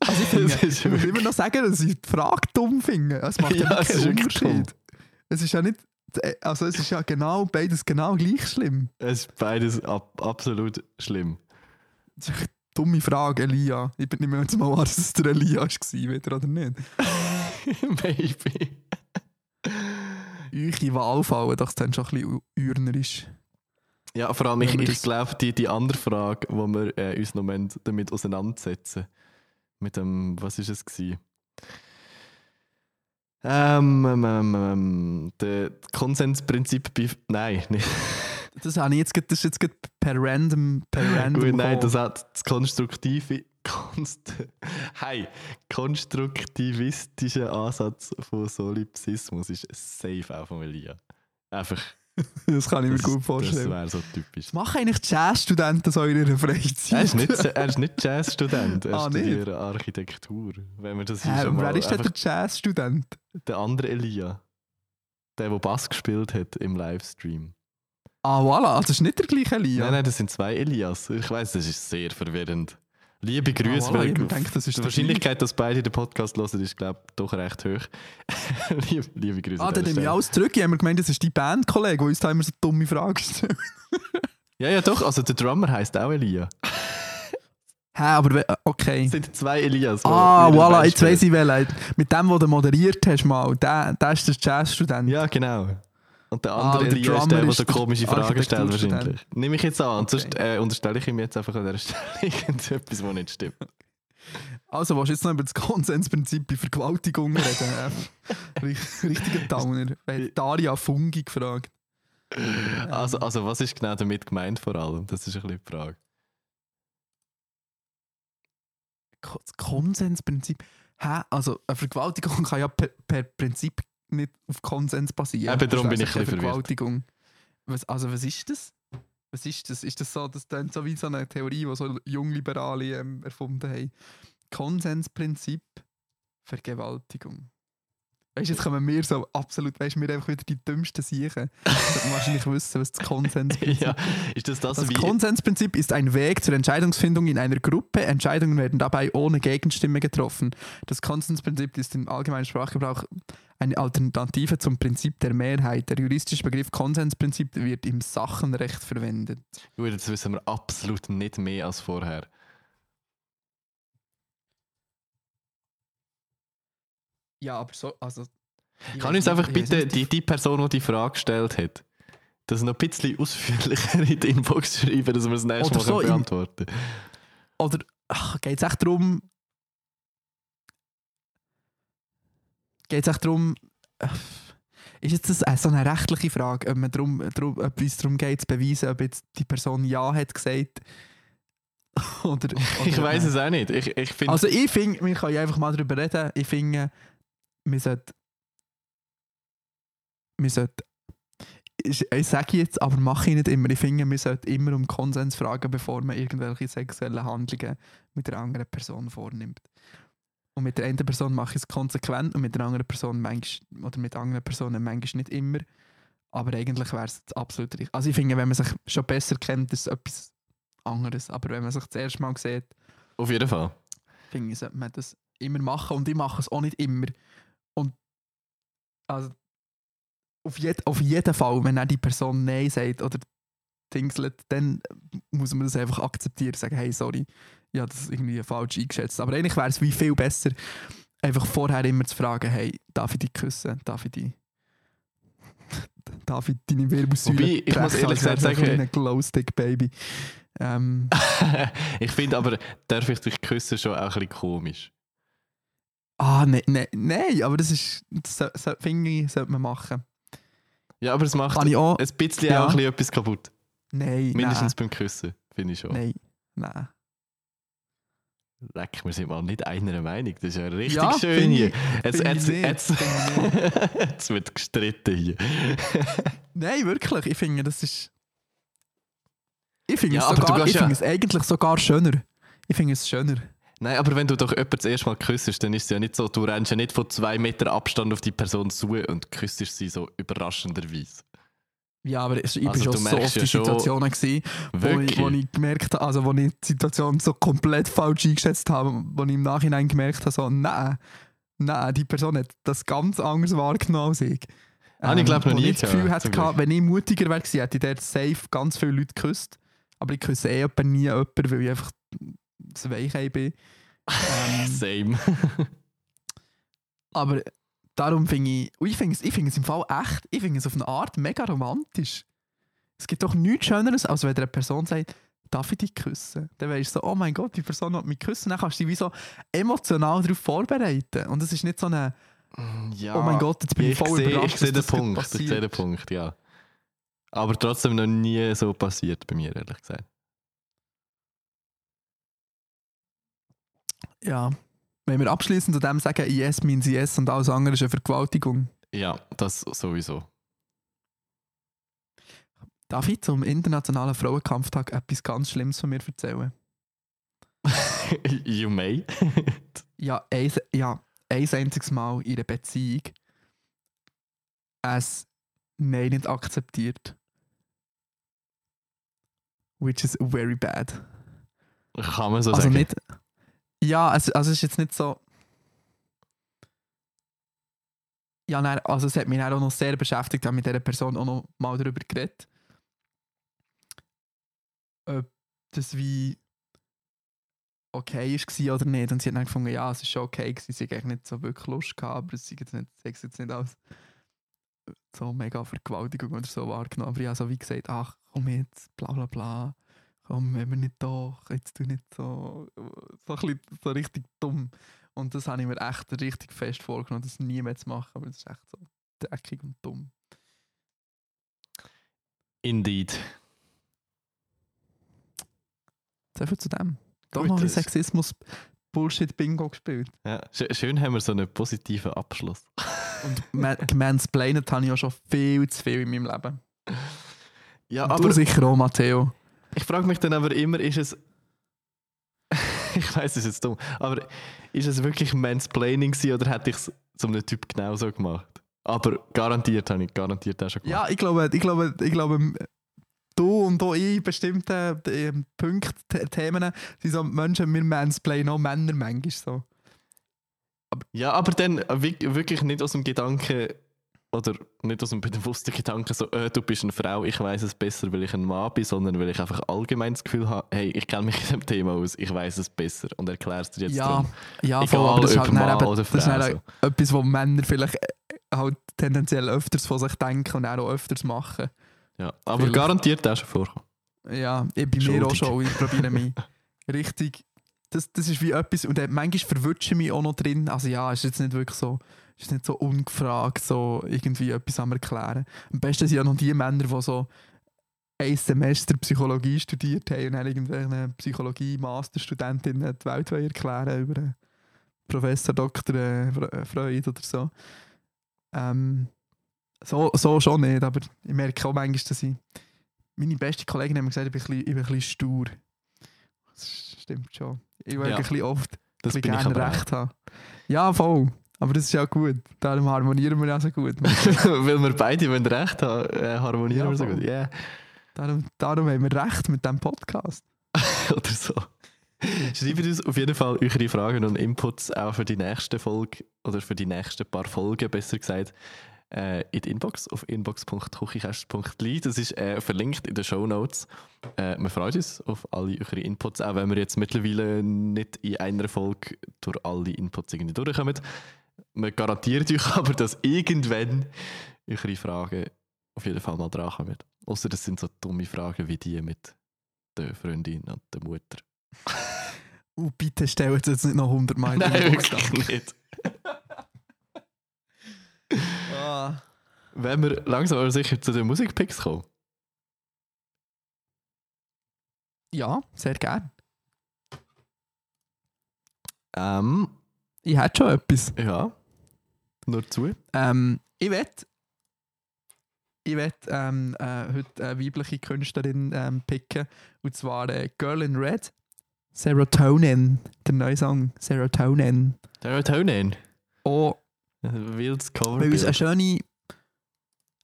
Also ich, finde, [laughs] ich immer noch sagen, dass ich die Frage dumm finde. Es macht ja, Ja, keinen Unterschied. Es ist ja nicht... Also es ist ja genau beides genau gleich schlimm. Es ist beides ab, absolut schlimm. Das ist eine dumme Frage, Elia. Ich bin nicht mehr jetzt mal an, dass es der Elia war, wieder oder nicht. [laughs] Maybe. Eure Wahl fallen, das dann schon ein bisschen urnerisch. Ja, vor allem, ich, ich glaube, die, die andere Frage, wo wir äh, uns noch müssen damit auseinandersetzen mit dem, was ist es gewesen? Ähm, ähm, ähm, ähm, der Konsensprinzip bei. Nein, nicht. Das, habe ich jetzt, das ist jetzt per random, per random Gut, nein, das hat das konstruktive. [laughs] Konst hey, konstruktivistische Ansatz von Solipsismus ist safe auch von Elia. Einfach [laughs] Das kann ich mir Das, gut das vorstellen. wäre so typisch. Was machen eigentlich Jazzstudenten so in ihrer Freizeit? Er ist nicht, er ist nicht Jazzstudent, [laughs] er Ah, nicht? studiert Architektur. Wenn wir das hier Hä, wer ist denn der Jazzstudent? der andere Elia. Der, der Bass gespielt hat im Livestream. Ah, voilà, also das ist nicht der gleiche Elia. Nein, nein, das sind zwei Elias. Ich weiß, das ist sehr verwirrend. Liebe Ah, Grüße, voilà, weil ich denke, das ist die Wahrscheinlichkeit, dass beide den Podcast hören, ist, glaube ich, doch recht hoch. [laughs] liebe, liebe Grüße. Ah, an dann nehme ich alles zurück. Ich habe mir gemeint, das ist die Bandkollege, der uns da immer so dumme Fragen stellt. [laughs] Ja, ja, doch. Also der Drummer heißt auch Elia. [laughs] Hä, aber we- okay. Es sind zwei Elias. Ah, voilà, jetzt weiss ich welchen. Mit dem, den du moderiert hast, mal, der, der ist der Jazzstudent. Ja, genau. Und der Ah, andere und der Elia ist Drummer der, [laughs] der so komische Fragen stellt wahrscheinlich. Nehme ich jetzt an. Okay. sonst äh, unterstelle ich ihm jetzt einfach an dieser [laughs] Stelle irgendetwas, was nicht stimmt. Also, du jetzt noch über das Konsensprinzip bei Vergewaltigung reden? Äh, Richt- Richtiger Downer. Weil Daria Fungi gefragt. Also, also was ist genau damit gemeint vor allem? Das ist ein bisschen die Frage. Das Konsensprinzip. Hä? Also, eine Vergewaltigung kann ja per, per Prinzip nicht auf Konsens basieren. Eben, darum bin ich also ein bisschen keine Vergewaltigung. Was, also, was ist das? Was ist das? Ist das so, das klingt so wie so eine Theorie, die so Jungliberale ähm, erfunden haben? Konsensprinzip, Vergewaltigung. Weißt du, jetzt kommen wir so absolut, weißt du, wir einfach wieder die dümmsten Siechen. Wahrscheinlich wissen, was das Konsensprinzip [laughs] ja, ist das das, das. Konsensprinzip ist ein Weg zur Entscheidungsfindung in einer Gruppe. Entscheidungen werden dabei ohne Gegenstimme getroffen. Das Konsensprinzip ist im allgemeinen Sprachgebrauch eine Alternative zum Prinzip der Mehrheit. Der juristische Begriff Konsensprinzip wird im Sachenrecht verwendet. Gut, jetzt wissen wir absolut nicht mehr als vorher. Ja, aber so, also. ich Kann uns einfach bitte die, die Person, die die Frage gestellt hat, das noch ein bisschen ausführlicher in die Inbox schreiben, dass wir das nächste Mal so können beantworten Oder geht es echt darum. Geht es echt darum. Ist jetzt das äh, so eine rechtliche Frage, ob, man drum, drum, ob es darum geht, zu beweisen, ob jetzt die Person Ja hat gesagt? [laughs] oder, oder Ich weiß es auch nicht. Ich, ich finde... Also ich finde, wir können einfach mal darüber reden. Ich finde, wir sollten. Wir sollten. Ich, ich sage jetzt, aber mache ich nicht immer. Ich finde, wir sollten immer um Konsens fragen, bevor man irgendwelche sexuellen Handlungen mit der anderen Person vornimmt. Und mit der einen Person mache ich es konsequent und mit der anderen Person manchmal, oder mit anderen Personen manchmal nicht immer. Aber eigentlich wäre es absolut richtig. Also ich finde, wenn man sich schon besser kennt, ist es etwas anderes. Aber wenn man sich das erste Mal sieht, Auf jeden Fall. finde ich, sollte man das immer machen. Und ich mache es auch nicht immer. Und also auf, jed auf jeden Fall, wenn auch die Person Nein sagt oder dingselt, dann muss man das einfach akzeptieren. Sagen, hey, sorry, habe das irgendwie falsch eingeschätzt. Aber eigentlich wäre es wie viel besser, einfach vorher immer zu fragen, hey, darf ich dich küssen? Darf ich dich... [laughs] Darf ich deine Wirbelsäule Wobei, ich muss ehrlich gesagt es ein sagen- kleiner Glowstick, Baby. Ähm, [laughs] ich finde aber, darf ich dich küssen schon auch ein bisschen komisch. Ah, nein, nein, nein, aber das ist, das so, so, finde ich, sollte man machen. Ja, aber es macht auch? ein bisschen Ja. auch ein bisschen etwas kaputt. Nein, Mindestens beim Küssen, finde ich schon. nein, nein. Leck, wir sind mal nicht einer Meinung. Das ist ja richtig Ja, schön hier. Jetzt, jetzt, jetzt, [laughs] jetzt wird gestritten hier. [laughs] Nein, wirklich, ich finde, das ist... Ich finde Ja, es, sogar, ich ja- finde es eigentlich sogar schöner. Ich finde es schöner. Nein, aber wenn du doch jemanden das erste Mal küsst, dann ist es ja nicht so, du rennst ja nicht von zwei Meter Abstand auf die Person zu und küsst sie so überraschenderweise. Ja, aber ich ich Also, schon so oft in Situationen gewesen, wo ich, wo ich gemerkt habe, also wo ich die Situation so komplett falsch eingeschätzt habe, wo ich im Nachhinein gemerkt habe, so, nein, nein, die Person hat das ganz anders wahrgenommen als ich. Habe ich, glaub, noch nie ich das Gefühl gehabt, hatte, Glück. wenn ich mutiger wäre hätte ich dort safe ganz viele Leute geküsst. Aber ich küsse eh nie jemanden, weil ich einfach das Weichei bin. [laughs] Ähm, Same. [laughs] aber darum finde ich, ich finde es, ich es im Fall echt, ich finde es auf eine Art mega romantisch. Es gibt doch nichts Schöneres, als wenn eine Person sagt, darf ich dich küssen? Dann weißt du so, oh mein Gott, die Person will mich küssen. Dann kannst du dich wie so emotional darauf vorbereiten. Und es ist nicht so eine, ja, oh mein Gott, jetzt bin ich, ich voll sehe, überrascht, ich sehe den Punkt. Ich passiert. sehe den Punkt, ja. Aber trotzdem noch nie so passiert bei mir, ehrlich gesagt. Ja. Wenn wir abschließend zu dem sagen, yes means yes und alles andere ist eine Vergewaltigung. Ja, das sowieso. Darf ich zum Internationalen Frauenkampftag etwas ganz Schlimmes von mir erzählen? [laughs] you may. [laughs] Ja, ein, ja, ein einziges Mal in einer Beziehung es Nein nicht akzeptiert. Which is very bad. Kann man so also sagen. nicht. Ja, es, also es ist jetzt nicht so. Ja, nein, also es hat mich auch noch sehr beschäftigt, ich habe mit dieser Person auch noch mal darüber geredet. Ob das wie okay war oder nicht. Und sie hat dann gefunden, ja, es ist schon okay gewesen, sie hat eigentlich nicht so wirklich Lust gehabt, aber es ist jetzt jetzt nicht als so mega Vergewaltigung oder so wahrgenommen. Aber ich habe so wie gesagt, ach komm jetzt, bla bla bla komm, wenn wir nicht doch, jetzt tu nicht so, so, ein bisschen, so richtig dumm. Und das habe ich mir echt richtig fest vorgenommen, das nie mehr zu machen, aber das ist echt so dreckig und dumm. Indeed. So viel zu dem. Doch Gut, noch ein das- Sexismus Bullshit Bingo gespielt. Ja, sch- schön haben wir so einen positiven Abschluss. Und ma- gemansplainet habe ich auch schon viel zu viel in meinem Leben. Ja, Und aber du sicher auch, Matteo. Ich frage mich dann aber immer, ist es. [laughs] ich weiß, es ist jetzt dumm, aber ist es wirklich Mansplaining gewesen oder hätte ich es zu einem Typ genauso gemacht? Aber garantiert habe ich garantiert auch schon gemacht. Ja, ich glaube, ich glaube, ich glaube, du und auch ich bestimmte äh, Punkte, The- Themen, sind so Menschen, wir mansplainen auch Männer manchmal so. Ja, aber dann wi- wirklich nicht aus dem Gedanken oder nicht aus dem bewussten Gedanken so, äh, du bist eine Frau, ich weiß es besser, weil ich ein Mann bin, sondern weil ich einfach allgemein das Gefühl habe, hey, ich kenne mich in dem Thema aus, ich weiß es besser und erkläre es dir jetzt Ja, drum. ja Egal, voll, aber das ist halt Mann eben, oder das ist Frau, dann etwas, wo Männer vielleicht äh, halt tendenziell öfters von sich denken und auch öfters machen. Ja, aber Vielleicht. garantiert auch schon vorkommen. Ja, ich bei mir auch schon. Ich probiere mich [laughs] richtig. Das, das ist wie etwas, und manchmal verwünsche ich mich auch noch drin. Also ja, ist jetzt nicht wirklich so, ist nicht so ungefragt, so irgendwie etwas am erklären. Am besten sind ja noch die Männer, die so ein Semester Psychologie studiert haben und dann irgendwelche Psychologie-Masterstudentinnen die Welt erklären über Professor Dr. äh, äh, Freud oder so. Ähm, so. So schon nicht, aber ich merke auch manchmal, dass ich meine beste Kollegin hat mir gesagt, ich bin ein bisschen, ich bin ein bisschen stur. Das stimmt schon. Ich will Ja, ein bisschen oft ein bisschen gerne recht haben. Ja, voll. Aber das ist ja gut. Darum harmonieren wir ja so gut. [laughs] weil wir beide wenn recht haben, äh, harmonieren Ja, wir so gut. Yeah. darum, darum haben wir recht mit diesem Podcast. [laughs] oder so. Schreibt uns auf jeden Fall eure Fragen und Inputs auch für die nächste Folge oder für die nächsten paar Folgen, besser gesagt, äh, in die Inbox auf inbox.kuchikast.li. Das ist äh, verlinkt in den Show Notes. Äh, wir freuen uns auf alle eure Inputs, auch wenn wir jetzt mittlerweile nicht in einer Folge durch alle Inputs irgendwie durchkommen. Wir garantieren euch [laughs] aber, dass irgendwann eure Fragen auf jeden Fall mal dran kommen. Außer das sind so dumme Fragen wie die mit der Freundin und der Mutter. Und [laughs] bitte stellt es jetzt nicht noch 100 Mal [laughs] Nein, wirklich nicht. Ah. Wenn wir langsam aber sicher zu den Musikpicks kommen. Ja, sehr gerne. Ähm, Ich hätte schon etwas. ja. Nur zu. Ähm, ich wette, ich wette ähm, äh, heute eine weibliche Künstlerin ähm, picken. Und zwar äh, Girl in Red. Serotonin. Der neue Song. Serotonin. Serotonin. Oh, Wildes weil uns eine schöne,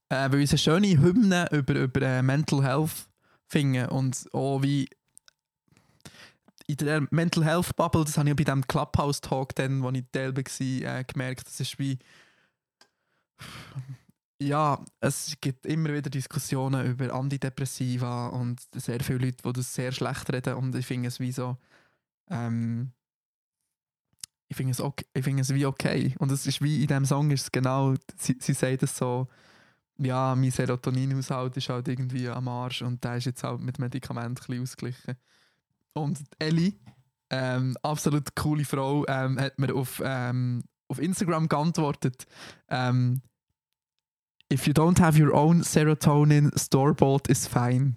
äh, weil uns eine schöne Hymne über, über äh, Mental Health finden und auch wie in der Mental Health Bubble, das habe ich bei diesem Clubhouse Talk, dann, wo ich Teil war, äh, gemerkt, das ist wie ja, es gibt immer wieder Diskussionen über Antidepressiva und sehr viele Leute, die das sehr schlecht reden und ich finde es wie so ähm, ich finde es, okay, ich finde es wie okay. Und es ist wie in diesem Song ist es genau, sie, sie sagt es so, ja, mein Serotoninhaushalt ist halt irgendwie am Arsch und der ist jetzt halt mit Medikamenten ein bisschen ausgeglichen. Und Ellie, ähm, absolut coole Frau, ähm, hat mir auf, ähm, auf Instagram geantwortet, ähm, If you don't have your own serotonin, store-bought is fine.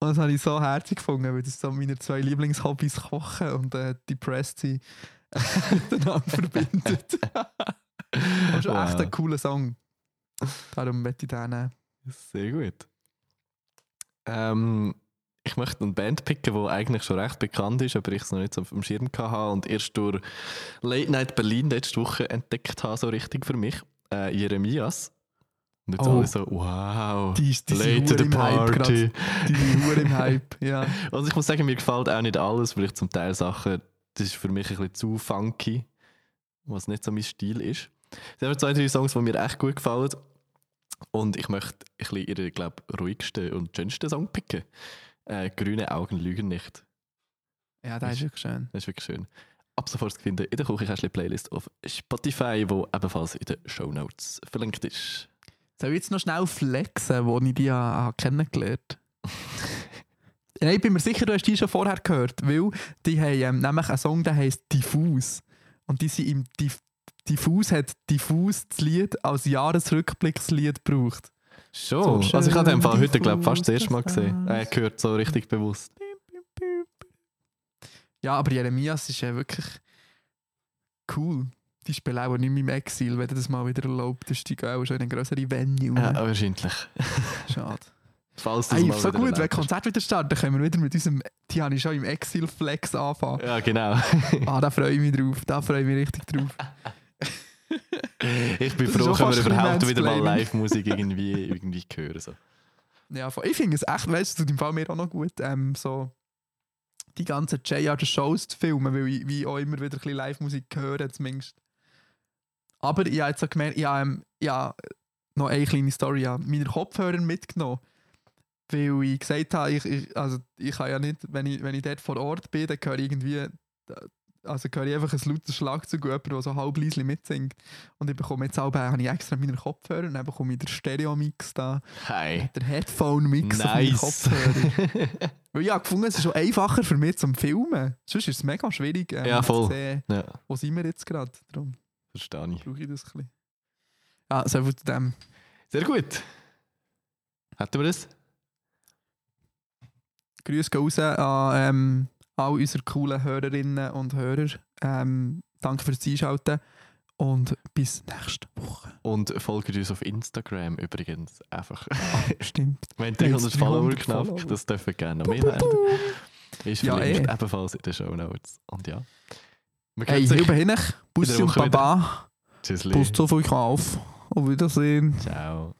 Und das habe ich so herzig gefunden, weil das so meine zwei Lieblingshobbys Kochen und äh, Depressed sein [laughs] miteinander verbindet. [laughs] Aber schon echt ein Wow. cooler Song. Darum möchte ich den nehmen. Sehr gut. Ähm, ich möchte eine Band picken, die eigentlich schon recht bekannt ist, aber ich es noch nicht so auf dem Schirm hatte und erst durch Late Night Berlin letzte Woche entdeckt habe, so richtig für mich. Äh, Jeremias. Und jetzt Oh. alle so, wow, Die ist, die late sind to the im Hype party. Die sind hure im [laughs] Hype, ja. Also ich muss sagen, mir gefällt auch nicht alles, vielleicht zum Teil Sachen, das ist für mich ein bisschen zu funky, was nicht so mein Stil ist. Es haben zwei, drei Songs, die mir echt gut gefallen. Und ich möchte ein bisschen ihren, glaube ruhigsten und schönsten Song picken. Äh, Grüne Augen lügen nicht. Ja, das ist wirklich schön. Das ist wirklich schön. Ab sofort zu finden in der Küchenkästchen-Playlist auf Spotify, wo ebenfalls in den Shownotes verlinkt ist. Soll ich jetzt noch schnell flexen, wo ich die ha- ha kennengelernt habe? [laughs] Nein, ich bin mir sicher, du hast die schon vorher gehört, weil die haben ähm, nämlich einen Song, der heisst Diffus. Und die sind im Diff Diffus hat Diffus das Lied als Jahresrückblickslied gebraucht. Schon. So also ich habe den Fall heute, glaube ich, fast das erste Mal gesehen. Äh, gehört so richtig bewusst. Ja, aber Jeremias ist ja wirklich cool. Die spielen auch nicht mehr im Exil, wenn du das mal wieder erlaubt. Das ist die gehen auch schon in eine größere Venue. Ja, wahrscheinlich. [laughs] Schade. Falls das Ey, mal so gut, wenn. Konzert wieder starten, dann können wir wieder mit unserem, die habe ich schon im Exil-Flex anfangen. Ja, genau. Ah, da freue ich mich drauf. Da freue ich mich richtig drauf. [laughs] Ich bin Das froh, auch können wir überhaupt wieder mal. Live-Musik irgendwie, irgendwie hören. So. Ja, ich finde es echt, weißt du, tut im Fall mir auch noch gut, ähm, so die ganzen J.R. Shows zu filmen, weil ich wie auch immer wieder ein bisschen Live-Musik höre, zumindest. Aber ich habe jetzt so gemerkt, ich habe, ähm, ich habe noch eine kleine Story, habe meine Kopfhörer mitgenommen, weil ich gesagt habe, ich, ich, also ich kann ja nicht, wenn ich, wenn ich dort vor Ort bin, dann höre ich irgendwie, also höre ich einfach ein lautes Schlagzeug jemand, der so halb leise mitsingt. Und ich bekomme jetzt auch, habe ich extra meine Kopfhörer und dann bekomme ich den Stereo-Mix da Hi. der Headphone-Mix auf meine Nice. Kopfhörer. [laughs] Weil ich habe gefunden, es ist schon einfacher für mich zum Filmen. Sonst ist es mega schwierig, ähm, Ja, voll. zu sehen, ja, wo sind wir jetzt gerade. Darum verstehe ich. brauche ich das ein bisschen. Ja, so viel zu dem. Sehr gut. Hätten wir das? Grüße gehen raus an ähm, all unsere coolen Hörerinnen und Hörer. Ähm, danke fürs Einschalten und bis nächste Woche. Und folgt uns auf Instagram übrigens. Einfach. [laughs] Stimmt. Wir haben Jetzt 300 Follower 300 knapp. Follower. Das dürfen wir gerne noch mehr werden. Ist Ja, verlinkt eh. ebenfalls in den Shownotes. Und ja. Wir Hey, sich. Hin. Bussi und. Baba. Tschüssli. Post auf euch auf. Auf Wiedersehen. Ciao.